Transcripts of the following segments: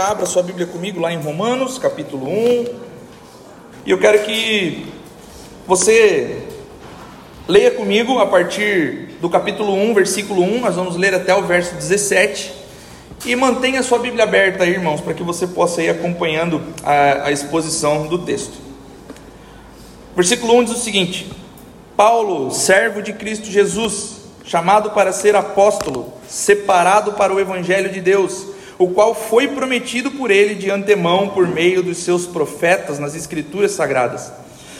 Abra sua Bíblia comigo lá em Romanos, capítulo 1. E eu quero que você leia comigo a partir do capítulo 1, versículo 1. Nós vamos ler até o verso 17. E mantenha sua Bíblia aberta aí, irmãos, para que você possa ir acompanhando a, a exposição do texto. Versículo 1 diz o seguinte: Paulo, servo de Cristo Jesus, chamado para ser apóstolo, separado para o Evangelho de Deus o qual foi prometido por ele de antemão por meio dos seus profetas nas Escrituras Sagradas,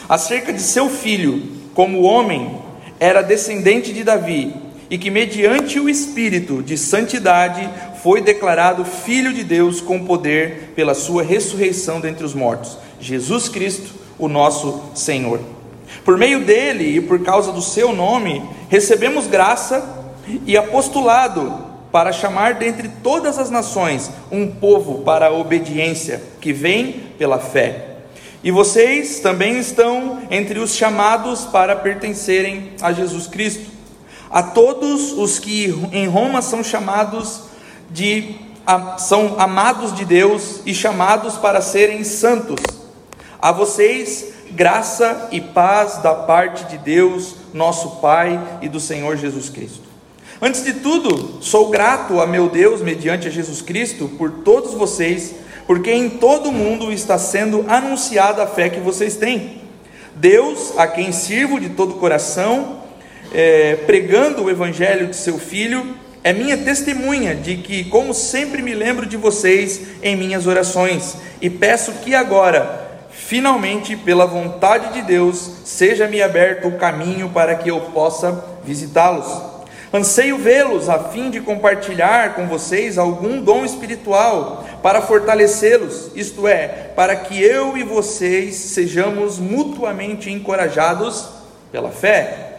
acerca de seu filho, como homem, era descendente de Davi, e que mediante o Espírito de santidade foi declarado Filho de Deus com poder pela sua ressurreição dentre os mortos, Jesus Cristo, o nosso Senhor. Por meio dele e por causa do seu nome, recebemos graça e apostolado para chamar dentre todas as nações um povo para a obediência, que vem pela fé. E vocês também estão entre os chamados para pertencerem a Jesus Cristo. A todos os que em Roma são chamados de são amados de Deus e chamados para serem santos. A vocês graça e paz da parte de Deus, nosso Pai e do Senhor Jesus Cristo. Antes de tudo, sou grato a meu Deus, mediante a Jesus Cristo, por todos vocês, porque em todo o mundo está sendo anunciada a fé que vocês têm. Deus, a quem sirvo de todo o coração, é, pregando o Evangelho de seu Filho, é minha testemunha de que, como sempre, me lembro de vocês em minhas orações, e peço que agora, finalmente, pela vontade de Deus, seja-me aberto o caminho para que eu possa visitá-los. Anseio vê-los a fim de compartilhar com vocês algum dom espiritual para fortalecê-los, isto é, para que eu e vocês sejamos mutuamente encorajados pela fé.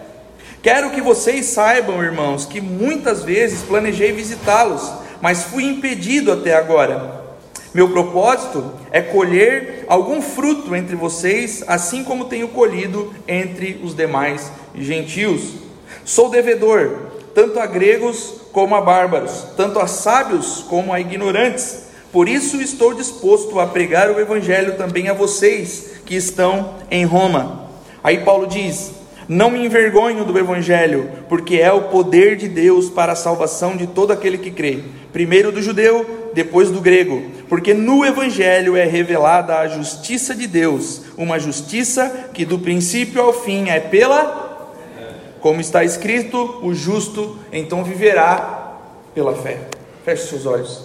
Quero que vocês saibam, irmãos, que muitas vezes planejei visitá-los, mas fui impedido até agora. Meu propósito é colher algum fruto entre vocês, assim como tenho colhido entre os demais gentios. Sou devedor tanto a gregos como a bárbaros, tanto a sábios como a ignorantes. Por isso estou disposto a pregar o evangelho também a vocês que estão em Roma. Aí Paulo diz: Não me envergonho do evangelho, porque é o poder de Deus para a salvação de todo aquele que crê, primeiro do judeu, depois do grego, porque no evangelho é revelada a justiça de Deus, uma justiça que do princípio ao fim é pela como está escrito, o justo então viverá pela fé. Feche seus olhos.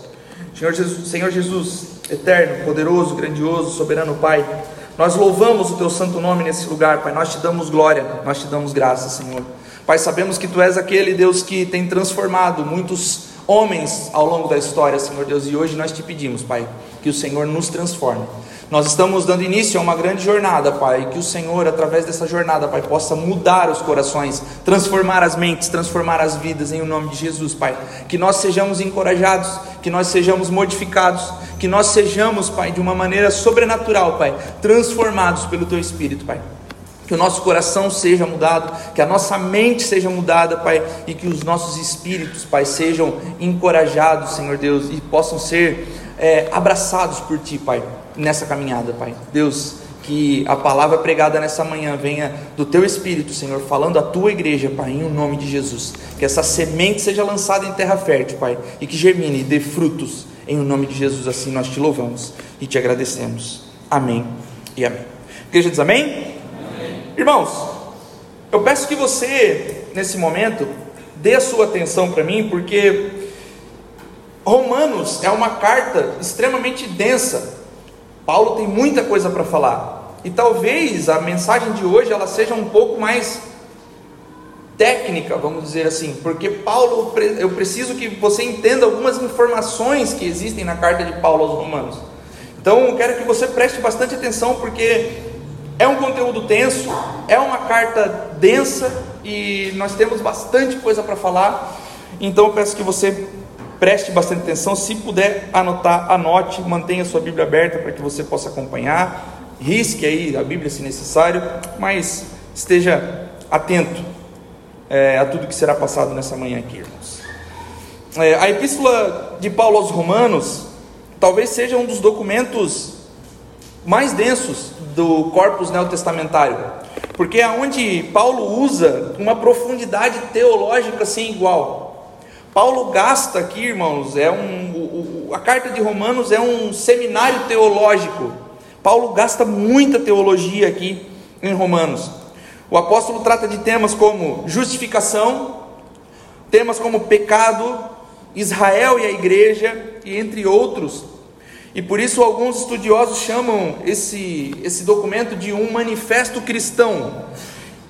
Senhor Jesus, Senhor Jesus, eterno, poderoso, grandioso, soberano Pai, nós louvamos o teu santo nome nesse lugar, Pai. Nós te damos glória, nós te damos graça, Senhor. Pai, sabemos que tu és aquele Deus que tem transformado muitos homens ao longo da história, Senhor Deus, e hoje nós te pedimos, Pai, que o Senhor nos transforme. Nós estamos dando início a uma grande jornada, Pai, que o Senhor, através dessa jornada, Pai, possa mudar os corações, transformar as mentes, transformar as vidas em o nome de Jesus, Pai. Que nós sejamos encorajados, que nós sejamos modificados, que nós sejamos, Pai, de uma maneira sobrenatural, Pai, transformados pelo Teu Espírito, Pai. Que o nosso coração seja mudado, que a nossa mente seja mudada, Pai, e que os nossos espíritos, Pai, sejam encorajados, Senhor Deus, e possam ser é, abraçados por Ti, Pai nessa caminhada, Pai. Deus, que a palavra pregada nessa manhã venha do teu espírito, Senhor, falando à tua igreja, Pai, em nome de Jesus. Que essa semente seja lançada em terra fértil, Pai, e que germine e dê frutos. Em nome de Jesus, assim nós te louvamos e te agradecemos. Amém e amém. Igreja diz amém? amém? Irmãos, eu peço que você, nesse momento, dê a sua atenção para mim, porque Romanos é uma carta extremamente densa Paulo tem muita coisa para falar. E talvez a mensagem de hoje ela seja um pouco mais técnica, vamos dizer assim, porque Paulo, eu preciso que você entenda algumas informações que existem na carta de Paulo aos Romanos. Então, eu quero que você preste bastante atenção, porque é um conteúdo tenso, é uma carta densa e nós temos bastante coisa para falar. Então, eu peço que você Preste bastante atenção, se puder anotar, anote, mantenha sua Bíblia aberta para que você possa acompanhar. Risque aí a Bíblia se necessário, mas esteja atento é, a tudo que será passado nessa manhã aqui, irmãos. É, a epístola de Paulo aos Romanos, talvez seja um dos documentos mais densos do corpus neotestamentário, porque é onde Paulo usa uma profundidade teológica sem igual. Paulo gasta aqui, irmãos, é um, a carta de Romanos é um seminário teológico. Paulo gasta muita teologia aqui em Romanos. O apóstolo trata de temas como justificação, temas como pecado, Israel e a igreja, e entre outros. E por isso alguns estudiosos chamam esse, esse documento de um manifesto cristão.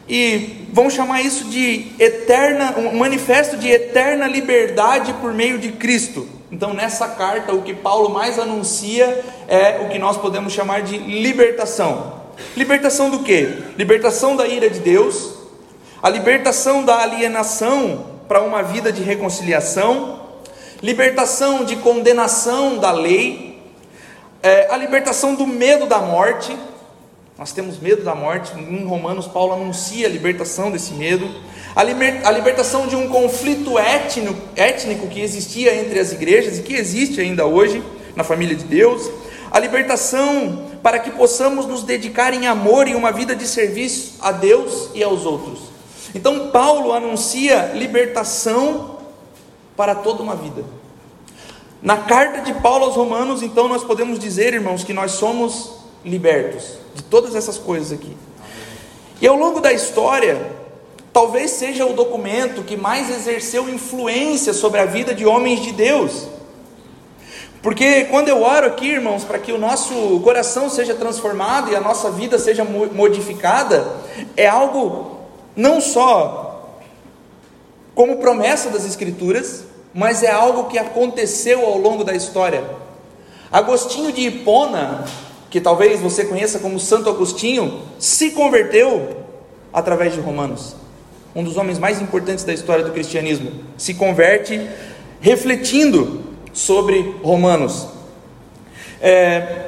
E vão chamar isso de eterna, um manifesto de eterna liberdade por meio de Cristo. Então, nessa carta, o que Paulo mais anuncia é o que nós podemos chamar de libertação. Libertação do que? Libertação da ira de Deus, a libertação da alienação para uma vida de reconciliação, libertação de condenação da lei, é, a libertação do medo da morte. Nós temos medo da morte, em Romanos, Paulo anuncia a libertação desse medo, a, liber, a libertação de um conflito étnico, étnico que existia entre as igrejas e que existe ainda hoje na família de Deus, a libertação para que possamos nos dedicar em amor e uma vida de serviço a Deus e aos outros. Então, Paulo anuncia libertação para toda uma vida. Na carta de Paulo aos Romanos, então, nós podemos dizer, irmãos, que nós somos libertos de todas essas coisas aqui. E ao longo da história, talvez seja o documento que mais exerceu influência sobre a vida de homens de Deus. Porque quando eu oro aqui, irmãos, para que o nosso coração seja transformado e a nossa vida seja modificada, é algo não só como promessa das Escrituras, mas é algo que aconteceu ao longo da história. Agostinho de Hipona, que talvez você conheça como Santo Agostinho, se converteu através de Romanos. Um dos homens mais importantes da história do cristianismo se converte refletindo sobre Romanos. É,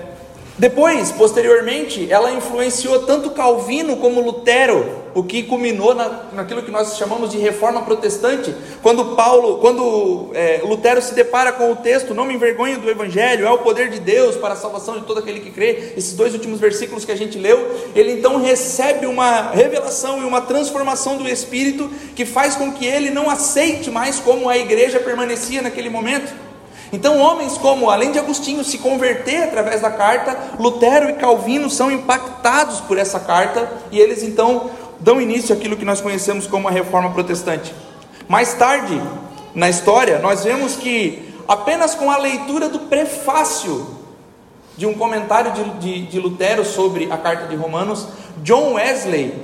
depois, posteriormente, ela influenciou tanto Calvino como Lutero, o que culminou na, naquilo que nós chamamos de reforma protestante, quando Paulo, quando é, Lutero se depara com o texto, não me envergonhe do Evangelho, é o poder de Deus para a salvação de todo aquele que crê, esses dois últimos versículos que a gente leu, ele então recebe uma revelação e uma transformação do Espírito que faz com que ele não aceite mais como a igreja permanecia naquele momento. Então, homens como, além de Agostinho se converter através da carta, Lutero e Calvino são impactados por essa carta e eles então dão início àquilo que nós conhecemos como a reforma protestante. Mais tarde, na história, nós vemos que apenas com a leitura do prefácio de um comentário de, de, de Lutero sobre a carta de Romanos, John Wesley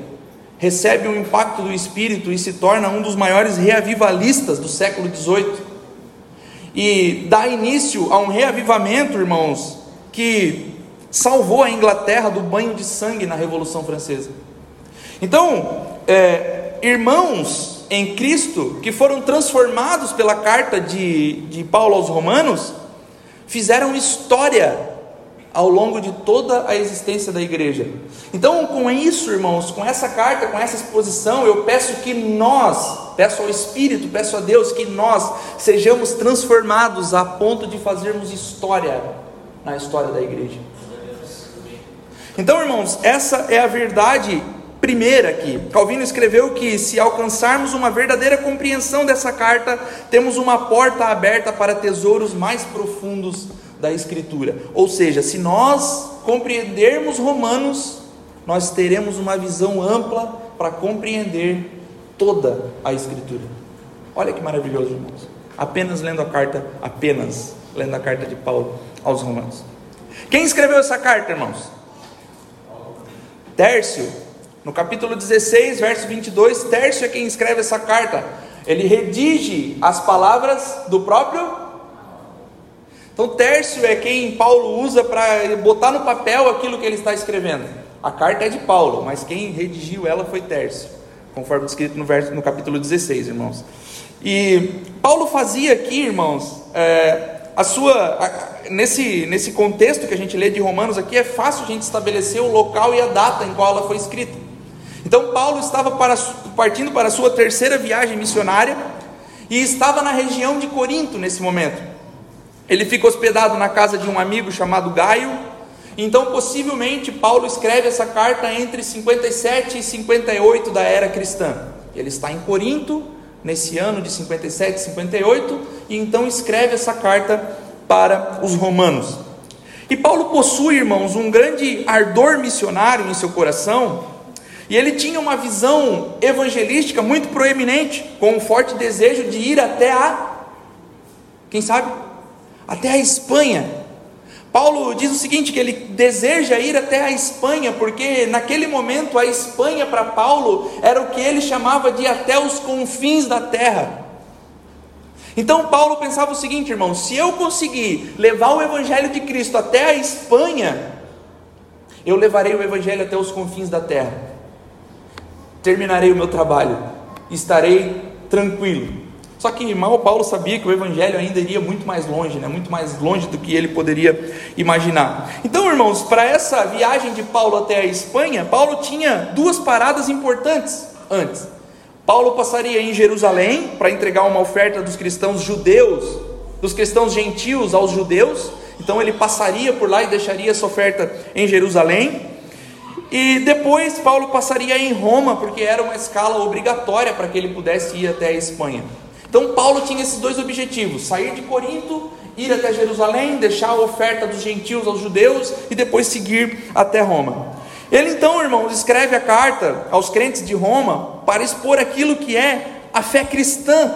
recebe um impacto do Espírito e se torna um dos maiores reavivalistas do século XVIII e dá início a um reavivamento, irmãos, que salvou a Inglaterra do banho de sangue na Revolução Francesa. Então, é, irmãos em Cristo que foram transformados pela carta de, de Paulo aos Romanos, fizeram história ao longo de toda a existência da igreja. Então, com isso, irmãos, com essa carta, com essa exposição, eu peço que nós, peço ao Espírito, peço a Deus que nós sejamos transformados a ponto de fazermos história na história da igreja. Então, irmãos, essa é a verdade primeira aqui. Calvino escreveu que se alcançarmos uma verdadeira compreensão dessa carta, temos uma porta aberta para tesouros mais profundos da Escritura. Ou seja, se nós compreendermos Romanos, nós teremos uma visão ampla para compreender toda a Escritura. Olha que maravilhoso, irmãos. Apenas lendo a carta, apenas lendo a carta de Paulo aos Romanos. Quem escreveu essa carta, irmãos? Tércio, no capítulo 16, verso 22, Tércio é quem escreve essa carta. Ele redige as palavras do próprio então, Tércio é quem Paulo usa para botar no papel aquilo que ele está escrevendo. A carta é de Paulo, mas quem redigiu ela foi Tércio, conforme descrito no, verso, no capítulo 16, irmãos. E Paulo fazia aqui, irmãos, é, a sua. A, nesse, nesse contexto que a gente lê de Romanos aqui, é fácil a gente estabelecer o local e a data em qual ela foi escrita. Então, Paulo estava para, partindo para a sua terceira viagem missionária e estava na região de Corinto nesse momento. Ele fica hospedado na casa de um amigo chamado Gaio. Então, possivelmente, Paulo escreve essa carta entre 57 e 58 da era cristã. Ele está em Corinto, nesse ano de 57 e 58, e então escreve essa carta para os romanos. E Paulo possui, irmãos, um grande ardor missionário em seu coração, e ele tinha uma visão evangelística muito proeminente, com um forte desejo de ir até a, quem sabe, até a Espanha. Paulo diz o seguinte: que ele deseja ir até a Espanha, porque naquele momento a Espanha para Paulo era o que ele chamava de até os confins da terra. Então Paulo pensava o seguinte, irmão: se eu conseguir levar o Evangelho de Cristo até a Espanha, eu levarei o Evangelho até os confins da terra, terminarei o meu trabalho, estarei tranquilo. Só que mal Paulo sabia que o evangelho ainda iria muito mais longe, né? muito mais longe do que ele poderia imaginar. Então, irmãos, para essa viagem de Paulo até a Espanha, Paulo tinha duas paradas importantes antes. Paulo passaria em Jerusalém para entregar uma oferta dos cristãos judeus, dos cristãos gentios aos judeus. Então ele passaria por lá e deixaria essa oferta em Jerusalém. E depois Paulo passaria em Roma, porque era uma escala obrigatória para que ele pudesse ir até a Espanha. Então Paulo tinha esses dois objetivos: sair de Corinto, ir até Jerusalém, deixar a oferta dos gentios aos judeus e depois seguir até Roma. Ele então, irmãos, escreve a carta aos crentes de Roma para expor aquilo que é a fé cristã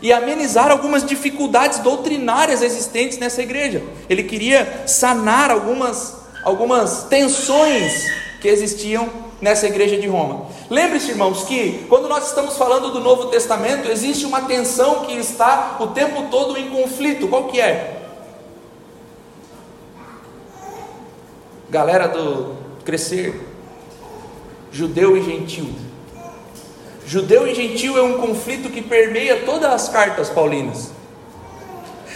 e amenizar algumas dificuldades doutrinárias existentes nessa igreja. Ele queria sanar algumas, algumas tensões que existiam nessa igreja de Roma. Lembre-se, irmãos, que quando nós estamos falando do Novo Testamento, existe uma tensão que está o tempo todo em conflito. Qual que é? Galera do crescer, judeu e gentil. Judeu e gentil é um conflito que permeia todas as cartas paulinas.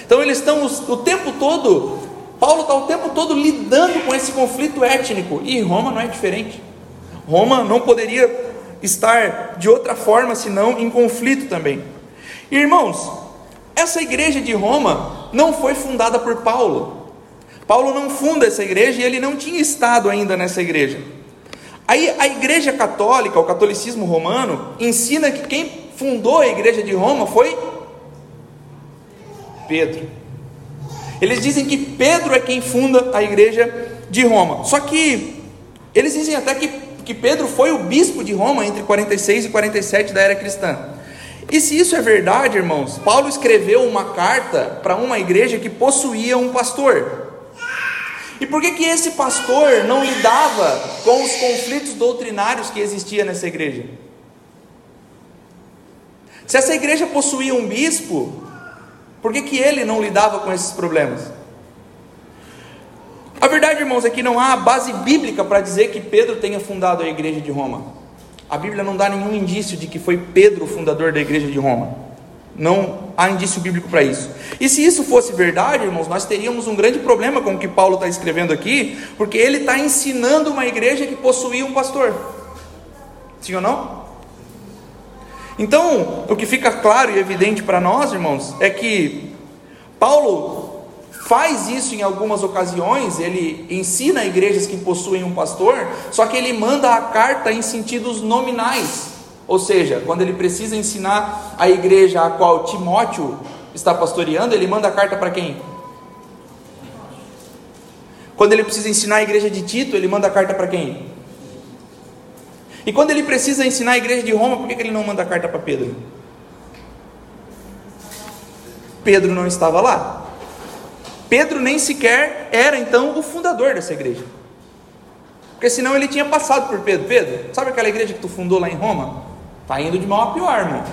Então eles estão o tempo todo, Paulo está o tempo todo lidando com esse conflito étnico, e Roma não é diferente. Roma não poderia estar de outra forma senão em conflito também. Irmãos, essa igreja de Roma não foi fundada por Paulo. Paulo não funda essa igreja e ele não tinha estado ainda nessa igreja. Aí a igreja católica, o catolicismo romano, ensina que quem fundou a igreja de Roma foi Pedro. Eles dizem que Pedro é quem funda a igreja de Roma. Só que eles dizem até que que Pedro foi o bispo de Roma entre 46 e 47 da era cristã. E se isso é verdade, irmãos, Paulo escreveu uma carta para uma igreja que possuía um pastor. E por que, que esse pastor não lidava com os conflitos doutrinários que existia nessa igreja? Se essa igreja possuía um bispo, por que, que ele não lidava com esses problemas? A verdade, irmãos, é que não há base bíblica para dizer que Pedro tenha fundado a igreja de Roma. A Bíblia não dá nenhum indício de que foi Pedro o fundador da igreja de Roma. Não há indício bíblico para isso. E se isso fosse verdade, irmãos, nós teríamos um grande problema com o que Paulo está escrevendo aqui, porque ele está ensinando uma igreja que possuía um pastor. Sim ou não? Então, o que fica claro e evidente para nós, irmãos, é que Paulo faz isso em algumas ocasiões, ele ensina igrejas que possuem um pastor, só que ele manda a carta em sentidos nominais. Ou seja, quando ele precisa ensinar a igreja a qual Timóteo está pastoreando, ele manda a carta para quem? Quando ele precisa ensinar a igreja de Tito, ele manda a carta para quem? E quando ele precisa ensinar a igreja de Roma, por que ele não manda a carta para Pedro? Pedro não estava lá. Pedro nem sequer era então o fundador dessa igreja. Porque senão ele tinha passado por Pedro. Pedro, sabe aquela igreja que tu fundou lá em Roma? Está indo de mal a pior, irmão.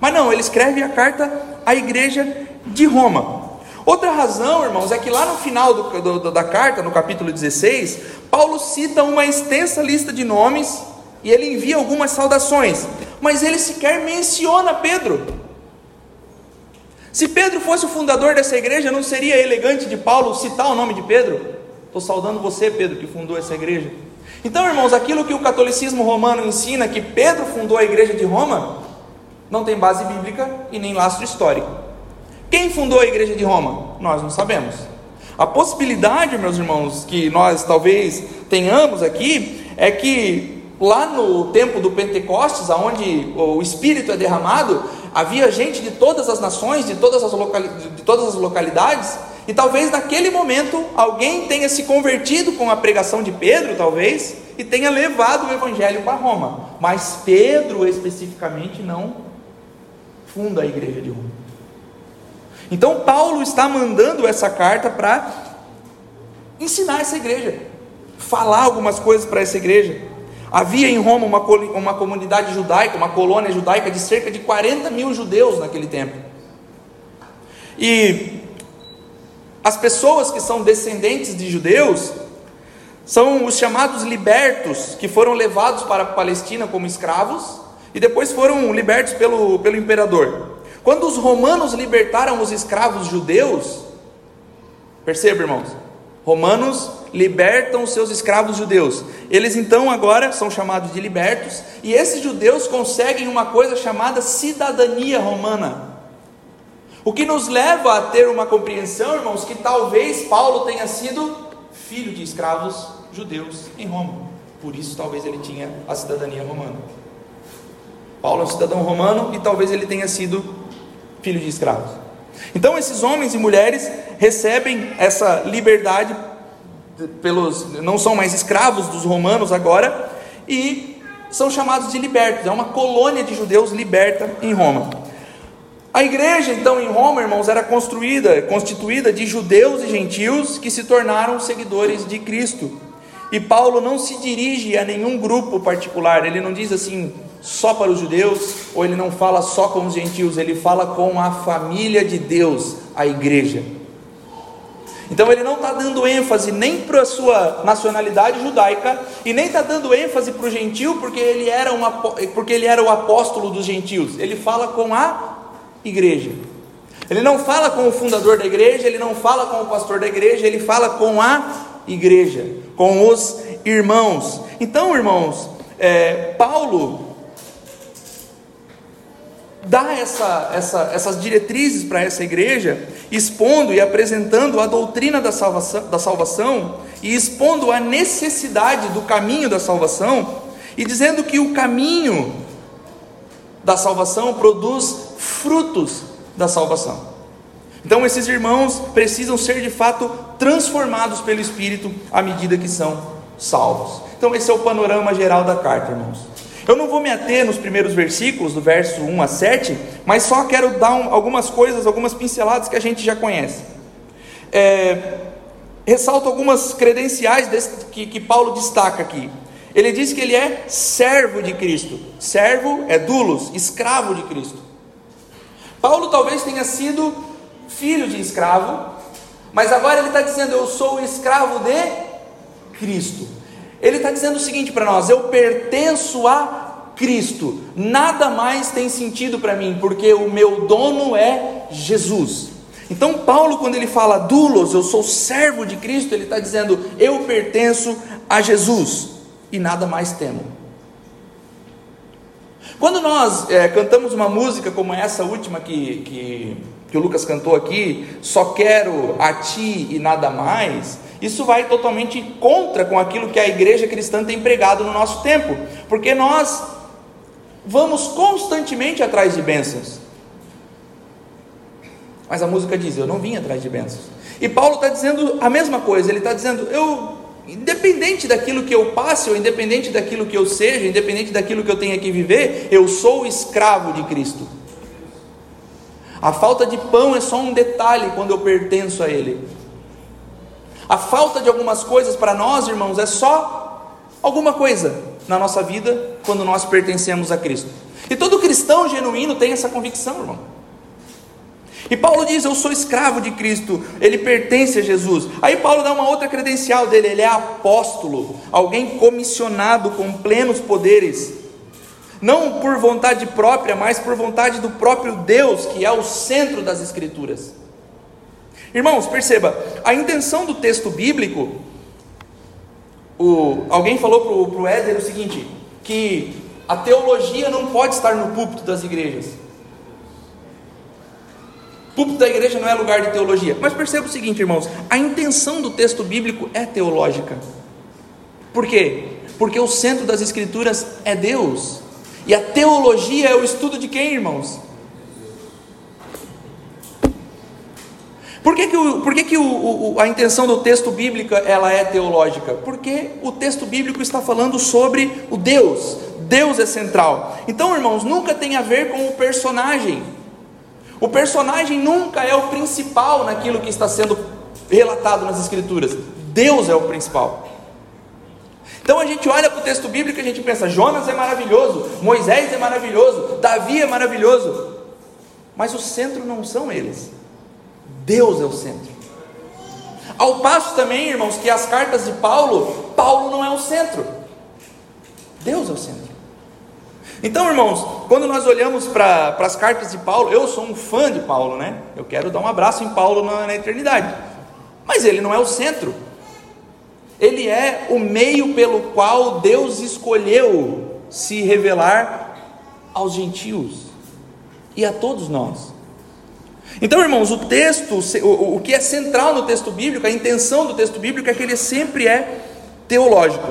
Mas não, ele escreve a carta à igreja de Roma. Outra razão, irmãos, é que lá no final do, do, da carta, no capítulo 16, Paulo cita uma extensa lista de nomes e ele envia algumas saudações, mas ele sequer menciona Pedro. Se Pedro fosse o fundador dessa igreja, não seria elegante de Paulo citar o nome de Pedro? Estou saudando você, Pedro, que fundou essa igreja. Então, irmãos, aquilo que o catolicismo romano ensina que Pedro fundou a igreja de Roma, não tem base bíblica e nem lastro histórico. Quem fundou a igreja de Roma? Nós não sabemos. A possibilidade, meus irmãos, que nós talvez tenhamos aqui é que lá no tempo do Pentecostes, aonde o Espírito é derramado, havia gente de todas as nações, de todas as, de todas as localidades, e talvez naquele momento alguém tenha se convertido com a pregação de Pedro, talvez, e tenha levado o evangelho para Roma. Mas Pedro especificamente não funda a igreja de Roma. Então Paulo está mandando essa carta para ensinar essa igreja, falar algumas coisas para essa igreja. Havia em Roma uma, uma comunidade judaica, uma colônia judaica de cerca de 40 mil judeus naquele tempo. E as pessoas que são descendentes de judeus são os chamados libertos, que foram levados para a Palestina como escravos e depois foram libertos pelo, pelo imperador. Quando os romanos libertaram os escravos judeus, perceba, irmãos, romanos libertam os seus escravos judeus. Eles então agora são chamados de libertos, e esses judeus conseguem uma coisa chamada cidadania romana. O que nos leva a ter uma compreensão, irmãos, que talvez Paulo tenha sido filho de escravos judeus em Roma. Por isso, talvez ele tinha a cidadania romana. Paulo é um cidadão romano e talvez ele tenha sido filho de escravos. Então, esses homens e mulheres recebem essa liberdade pelos não são mais escravos dos romanos agora e são chamados de libertos. É uma colônia de judeus liberta em Roma. A igreja, então, em Roma, irmãos, era construída, constituída de judeus e gentios que se tornaram seguidores de Cristo. E Paulo não se dirige a nenhum grupo particular, ele não diz assim, só para os judeus, ou ele não fala só com os gentios, ele fala com a família de Deus, a igreja. Então ele não está dando ênfase nem para a sua nacionalidade judaica e nem está dando ênfase para o gentil porque ele, era um, porque ele era o apóstolo dos gentios. Ele fala com a igreja. Ele não fala com o fundador da igreja, ele não fala com o pastor da igreja, ele fala com a igreja, com os irmãos. Então, irmãos, é, Paulo dá essa, essa, essas diretrizes para essa igreja, expondo e apresentando a doutrina da salvação, da salvação e expondo a necessidade do caminho da salvação e dizendo que o caminho da salvação produz frutos da salvação. Então, esses irmãos precisam ser de fato transformados pelo Espírito à medida que são salvos. Então, esse é o panorama geral da carta, irmãos. Eu não vou me ater nos primeiros versículos, do verso 1 a 7, mas só quero dar um, algumas coisas, algumas pinceladas que a gente já conhece. É, ressalto algumas credenciais desse, que, que Paulo destaca aqui. Ele diz que ele é servo de Cristo. Servo é dulos, escravo de Cristo. Paulo talvez tenha sido filho de escravo, mas agora ele está dizendo: Eu sou o escravo de Cristo. Ele está dizendo o seguinte para nós: Eu pertenço a Cristo, nada mais tem sentido para mim, porque o meu dono é Jesus. Então, Paulo, quando ele fala dulos, eu sou servo de Cristo, ele está dizendo: Eu pertenço a Jesus e nada mais temo. Quando nós é, cantamos uma música como essa última que, que, que o Lucas cantou aqui, só quero a ti e nada mais, isso vai totalmente contra com aquilo que a igreja cristã tem pregado no nosso tempo, porque nós vamos constantemente atrás de bênçãos. Mas a música diz: Eu não vim atrás de bênçãos. E Paulo está dizendo a mesma coisa, ele está dizendo: Eu Independente daquilo que eu passe, ou independente daquilo que eu seja, independente daquilo que eu tenha que viver, eu sou escravo de Cristo. A falta de pão é só um detalhe quando eu pertenço a Ele. A falta de algumas coisas para nós, irmãos, é só alguma coisa na nossa vida quando nós pertencemos a Cristo. E todo cristão genuíno tem essa convicção, irmão. E Paulo diz: Eu sou escravo de Cristo, ele pertence a Jesus. Aí Paulo dá uma outra credencial dele: ele é apóstolo, alguém comissionado com plenos poderes, não por vontade própria, mas por vontade do próprio Deus, que é o centro das Escrituras. Irmãos, perceba, a intenção do texto bíblico, o, alguém falou para o Éder o seguinte: que a teologia não pode estar no púlpito das igrejas. Púlpito da igreja não é lugar de teologia. Mas perceba o seguinte, irmãos: a intenção do texto bíblico é teológica. Por quê? Porque o centro das escrituras é Deus. E a teologia é o estudo de quem, irmãos? Por que, que, o, por que, que o, o, a intenção do texto bíblico ela é teológica? Porque o texto bíblico está falando sobre o Deus. Deus é central. Então, irmãos, nunca tem a ver com o personagem. O personagem nunca é o principal naquilo que está sendo relatado nas Escrituras. Deus é o principal. Então a gente olha para o texto bíblico e a gente pensa: Jonas é maravilhoso, Moisés é maravilhoso, Davi é maravilhoso. Mas o centro não são eles. Deus é o centro. Ao passo também, irmãos, que as cartas de Paulo, Paulo não é o centro. Deus é o centro. Então, irmãos, quando nós olhamos para as cartas de Paulo, eu sou um fã de Paulo, né? Eu quero dar um abraço em Paulo na, na eternidade. Mas ele não é o centro. Ele é o meio pelo qual Deus escolheu se revelar aos gentios e a todos nós. Então, irmãos, o texto, o, que é central no texto bíblico, a intenção do texto bíblico é que ele sempre é teológico.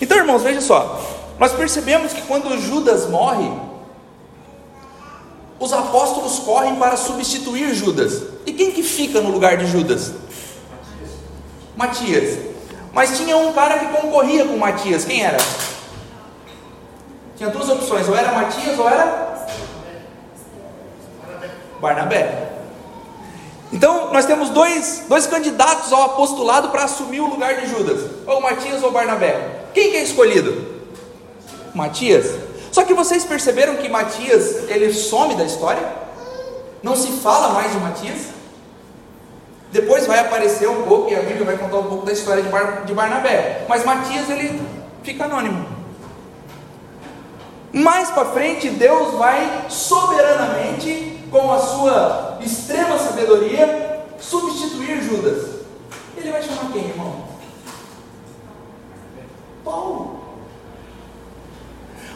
Então, irmãos, veja só, nós percebemos que quando Judas morre, os apóstolos correm para substituir Judas. E quem que fica no lugar de Judas? Matias. Mas tinha um cara que concorria com Matias. Quem era? Tinha duas opções, ou era Matias ou era Barnabé. Então, nós temos dois, dois candidatos ao apostolado para assumir o lugar de Judas: ou Matias ou Barnabé. Quem que é escolhido? Matias. Só que vocês perceberam que Matias ele some da história? Não se fala mais de Matias? Depois vai aparecer um pouco e a Bíblia vai contar um pouco da história de, Bar, de Barnabé. Mas Matias ele fica anônimo. Mais para frente, Deus vai soberanamente com a sua extrema sabedoria, substituir Judas. Ele vai chamar quem, irmão? Paulo.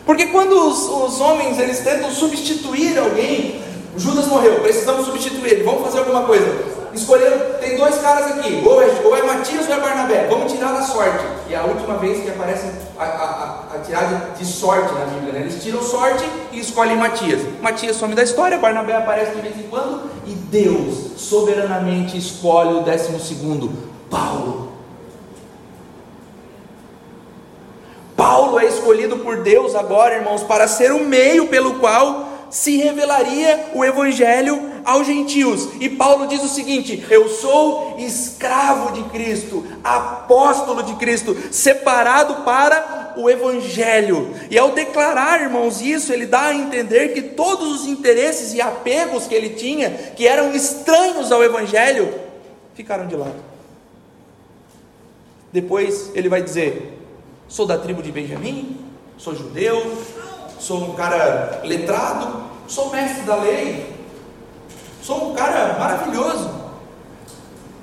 Porque quando os, os homens eles tentam substituir alguém, Judas morreu, precisamos substituir ele, vamos fazer alguma coisa escolheram, tem dois caras aqui, ou é, ou é Matias ou é Barnabé, vamos tirar da sorte. A última vez que aparece a, a, a, tirada de sorte na Bíblia, né? eles tiram sorte e escolhem Matias. Matias some da história, Barnabé aparece de vez em quando, e Deus soberanamente escolhe o décimo segundo, Paulo. Paulo é escolhido por Deus agora, irmãos, para ser o meio pelo qual se revelaria o Evangelho aos gentios. E Paulo diz o seguinte: Eu sou escravo de Cristo, apóstolo de Cristo, separado para o Evangelho. E ao declarar, irmãos, isso, ele dá a entender que todos os interesses e apegos que ele tinha, que eram estranhos ao Evangelho, ficaram de lado. Depois ele vai dizer: Sou da tribo de Benjamim, sou judeu, sou um cara letrado, sou mestre da lei, sou um cara maravilhoso.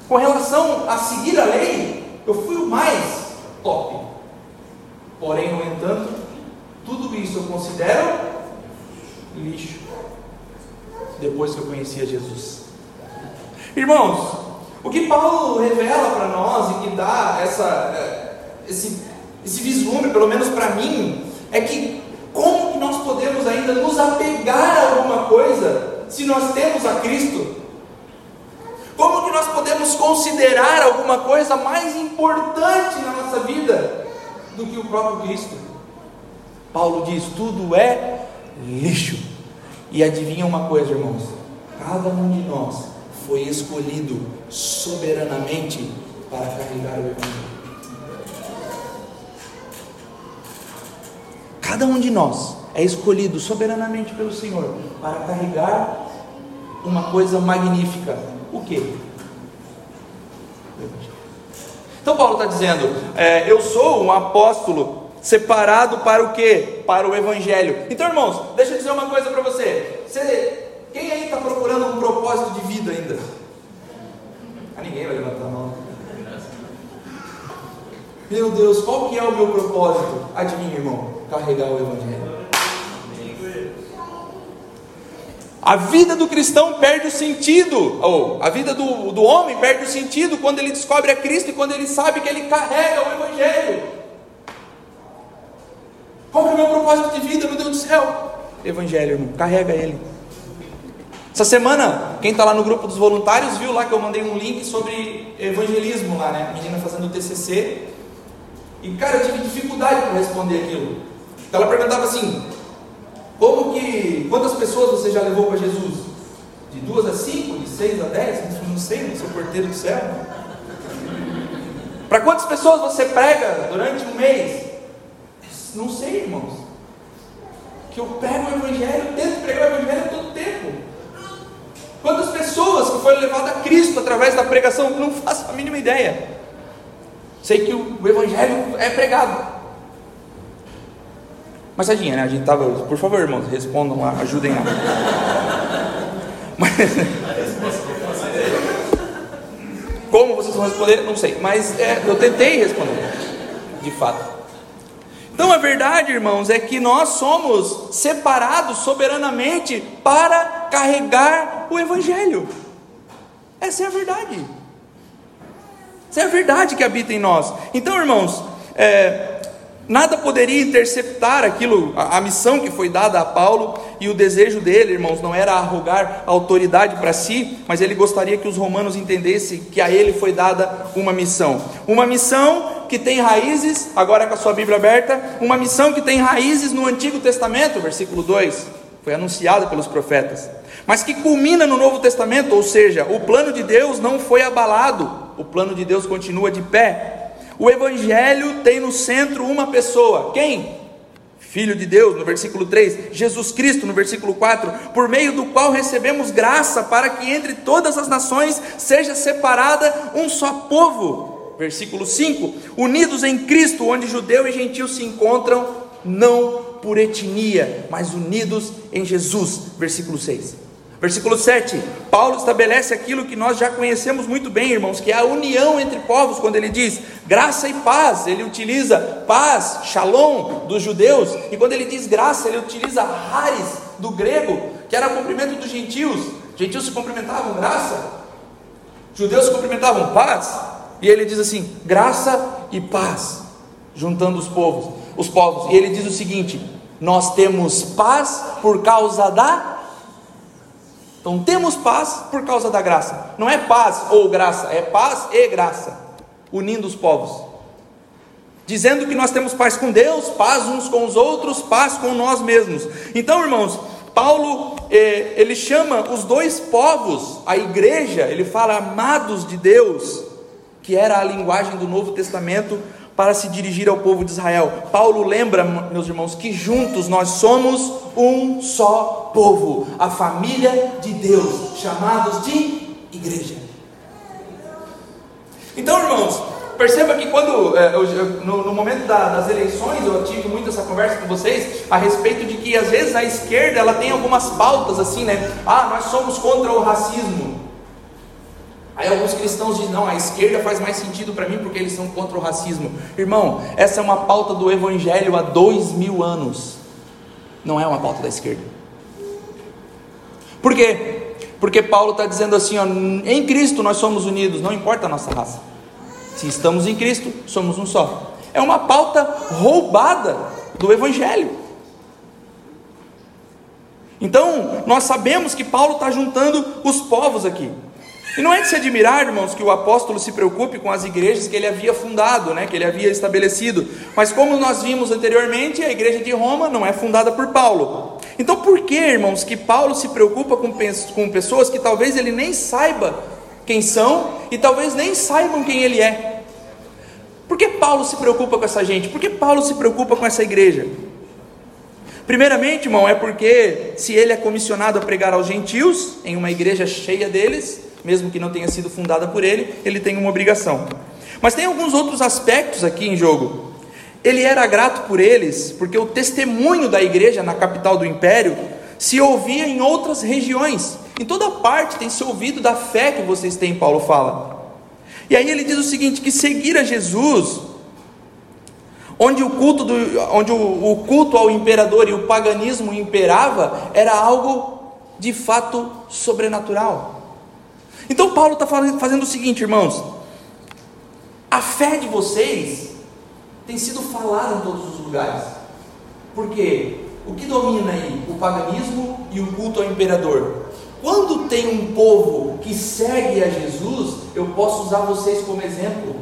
Com relação a seguir a lei, eu fui o mais top. Porém, no entanto, tudo isso eu considero lixo. Depois que eu conhecia Jesus. Irmãos, o que Paulo revela para nós e que dá essa, eh, esse, esse vislumbre, pelo menos para mim, é que como que nós podemos ainda nos apegar a alguma coisa se nós temos a Cristo? Como que nós podemos considerar alguma coisa mais importante na nossa vida do que o próprio Cristo? Paulo diz: tudo é lixo. E adivinha uma coisa, irmãos? Cada um de nós foi escolhido soberanamente para carregar o Evangelho. Cada um de nós é escolhido soberanamente pelo Senhor para carregar uma coisa magnífica. O que? Então Paulo está dizendo: é, eu sou um apóstolo separado para o que? Para o Evangelho. Então, irmãos, deixa eu dizer uma coisa para você. você. Quem aí está procurando um propósito de vida ainda? Ah, ninguém vai levantar a mão. Meu Deus, qual que é o meu propósito? Adivinha, irmão? Carregar o Evangelho. A vida do cristão perde o sentido, ou a vida do, do homem perde o sentido quando ele descobre a Cristo e quando ele sabe que ele carrega o Evangelho. Qual é o meu propósito de vida, meu Deus do céu? Evangelho, irmão, carrega ele. Essa semana, quem está lá no grupo dos voluntários viu lá que eu mandei um link sobre evangelismo lá, né? A menina fazendo o TCC. E cara, eu tive dificuldade para responder aquilo. Ela perguntava assim: como que. Quantas pessoas você já levou para Jesus? De duas a cinco? De seis a dez? Não sei, não sou porteiro do céu. Para quantas pessoas você prega durante um mês? Não sei, irmãos. Que eu prego o Evangelho, tento pregar o Evangelho todo tempo. Quantas pessoas que foram levadas a Cristo através da pregação? Não faço a mínima ideia. Sei que o Evangelho é pregado. Mas tadinha, né? A gente tava. Por favor, irmãos, respondam lá, ajudem lá. Mas, como vocês vão responder? Não sei. Mas é, eu tentei responder. De fato. Então a verdade, irmãos, é que nós somos separados soberanamente para carregar o Evangelho. Essa é a verdade. Essa é a verdade que habita em nós. Então, irmãos, é, Nada poderia interceptar aquilo, a, a, missão que foi dada a Paulo, e o desejo dele, irmãos, não era arrogar autoridade para si, mas ele gostaria que os romanos entendessem que a ele foi dada uma missão. Uma missão que tem raízes, agora com a sua Bíblia aberta, uma missão que tem raízes no Antigo Testamento, versículo 2, foi anunciada pelos profetas, mas que culmina no Novo Testamento, ou seja, o plano de Deus não foi abalado, o plano de Deus continua de pé, o Evangelho tem no centro uma pessoa, quem? Filho de Deus, no versículo 3, Jesus Cristo, no versículo 4, por meio do qual recebemos graça para que entre todas as nações seja separada um só povo. Versículo 5: unidos em Cristo, onde judeu e gentil se encontram, não por etnia, mas unidos em Jesus. Versículo 6. Versículo 7, Paulo estabelece aquilo que nós já conhecemos muito bem, irmãos, que é a união entre povos, quando ele diz graça e paz, ele utiliza paz, shalom, dos judeus, e quando ele diz graça, ele utiliza haris, do grego, que era cumprimento dos gentios, gentios se cumprimentavam graça, judeus se cumprimentavam paz, e ele diz assim, graça e paz, juntando os povos, os povos, e ele diz o seguinte, nós temos paz por causa da então temos paz por causa da graça. Não é paz ou graça, é paz e graça, unindo os povos. Dizendo que nós temos paz com Deus, paz uns com os outros, paz com nós mesmos. Então, irmãos, Paulo eh, ele chama os dois povos, a igreja, ele fala amados de Deus, que era a linguagem do Novo Testamento para se dirigir ao povo de Israel. Paulo lembra, meus irmãos, que juntos nós somos um só povo, a família de Deus, chamados de igreja. Então, irmãos, perceba que quando, é, no, momento da, das eleições, eu tive muito essa conversa com vocês a respeito de que às vezes a esquerda ela tem algumas pautas assim, né? Ah, nós somos contra o racismo. Aí alguns cristãos dizem, não, a esquerda faz mais sentido para mim porque eles são contra o racismo. Irmão, essa é uma pauta do Evangelho há dois mil anos. Não é uma pauta da esquerda. Por quê? Porque Paulo está dizendo assim, ó, em Cristo nós somos unidos, não importa a nossa raça. Se estamos em Cristo, somos um só. É uma pauta roubada do Evangelho. Então, nós sabemos que Paulo está juntando os povos aqui. E não é de se admirar, irmãos, que o apóstolo se preocupe com as igrejas que ele havia fundado, né, que ele havia estabelecido. Mas como nós vimos anteriormente, a igreja de Roma não é fundada por Paulo. Então por que, irmãos, que Paulo se preocupa com, com pessoas que talvez ele nem saiba quem são e talvez nem saibam quem ele é? Por que Paulo se preocupa com essa gente? Por que Paulo se preocupa com essa igreja? Primeiramente, irmão, é porque se ele é comissionado a pregar aos gentios, em uma igreja cheia deles, mesmo que não tenha sido fundada por ele, ele tem uma obrigação. Mas tem alguns outros aspectos aqui em jogo. Ele era grato por eles, porque o testemunho da igreja na capital do império se ouvia em outras regiões. Em toda parte tem se ouvido da fé que vocês têm, Paulo fala. E aí ele diz o seguinte: que seguir a Jesus, onde o culto, do, onde o, o culto ao imperador e o paganismo imperava, era algo de fato sobrenatural. Então Paulo está fazendo o seguinte, irmãos: a fé de vocês tem sido falada em todos os lugares. Porque o que domina aí? O paganismo e o culto ao imperador. Quando tem um povo que segue a Jesus, eu posso usar vocês como exemplo.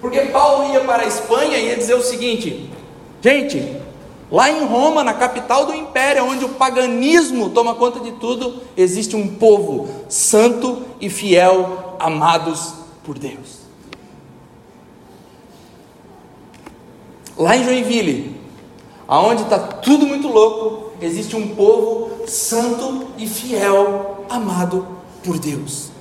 Porque Paulo ia para a Espanha e ia dizer o seguinte: gente, lá em Roma, na capital do império, onde o paganismo toma conta de tudo, existe um povo santo e fiel, amados por Deus. Lá em Joinville, aonde está tudo muito louco, existe um povo santo e fiel, amado por Deus.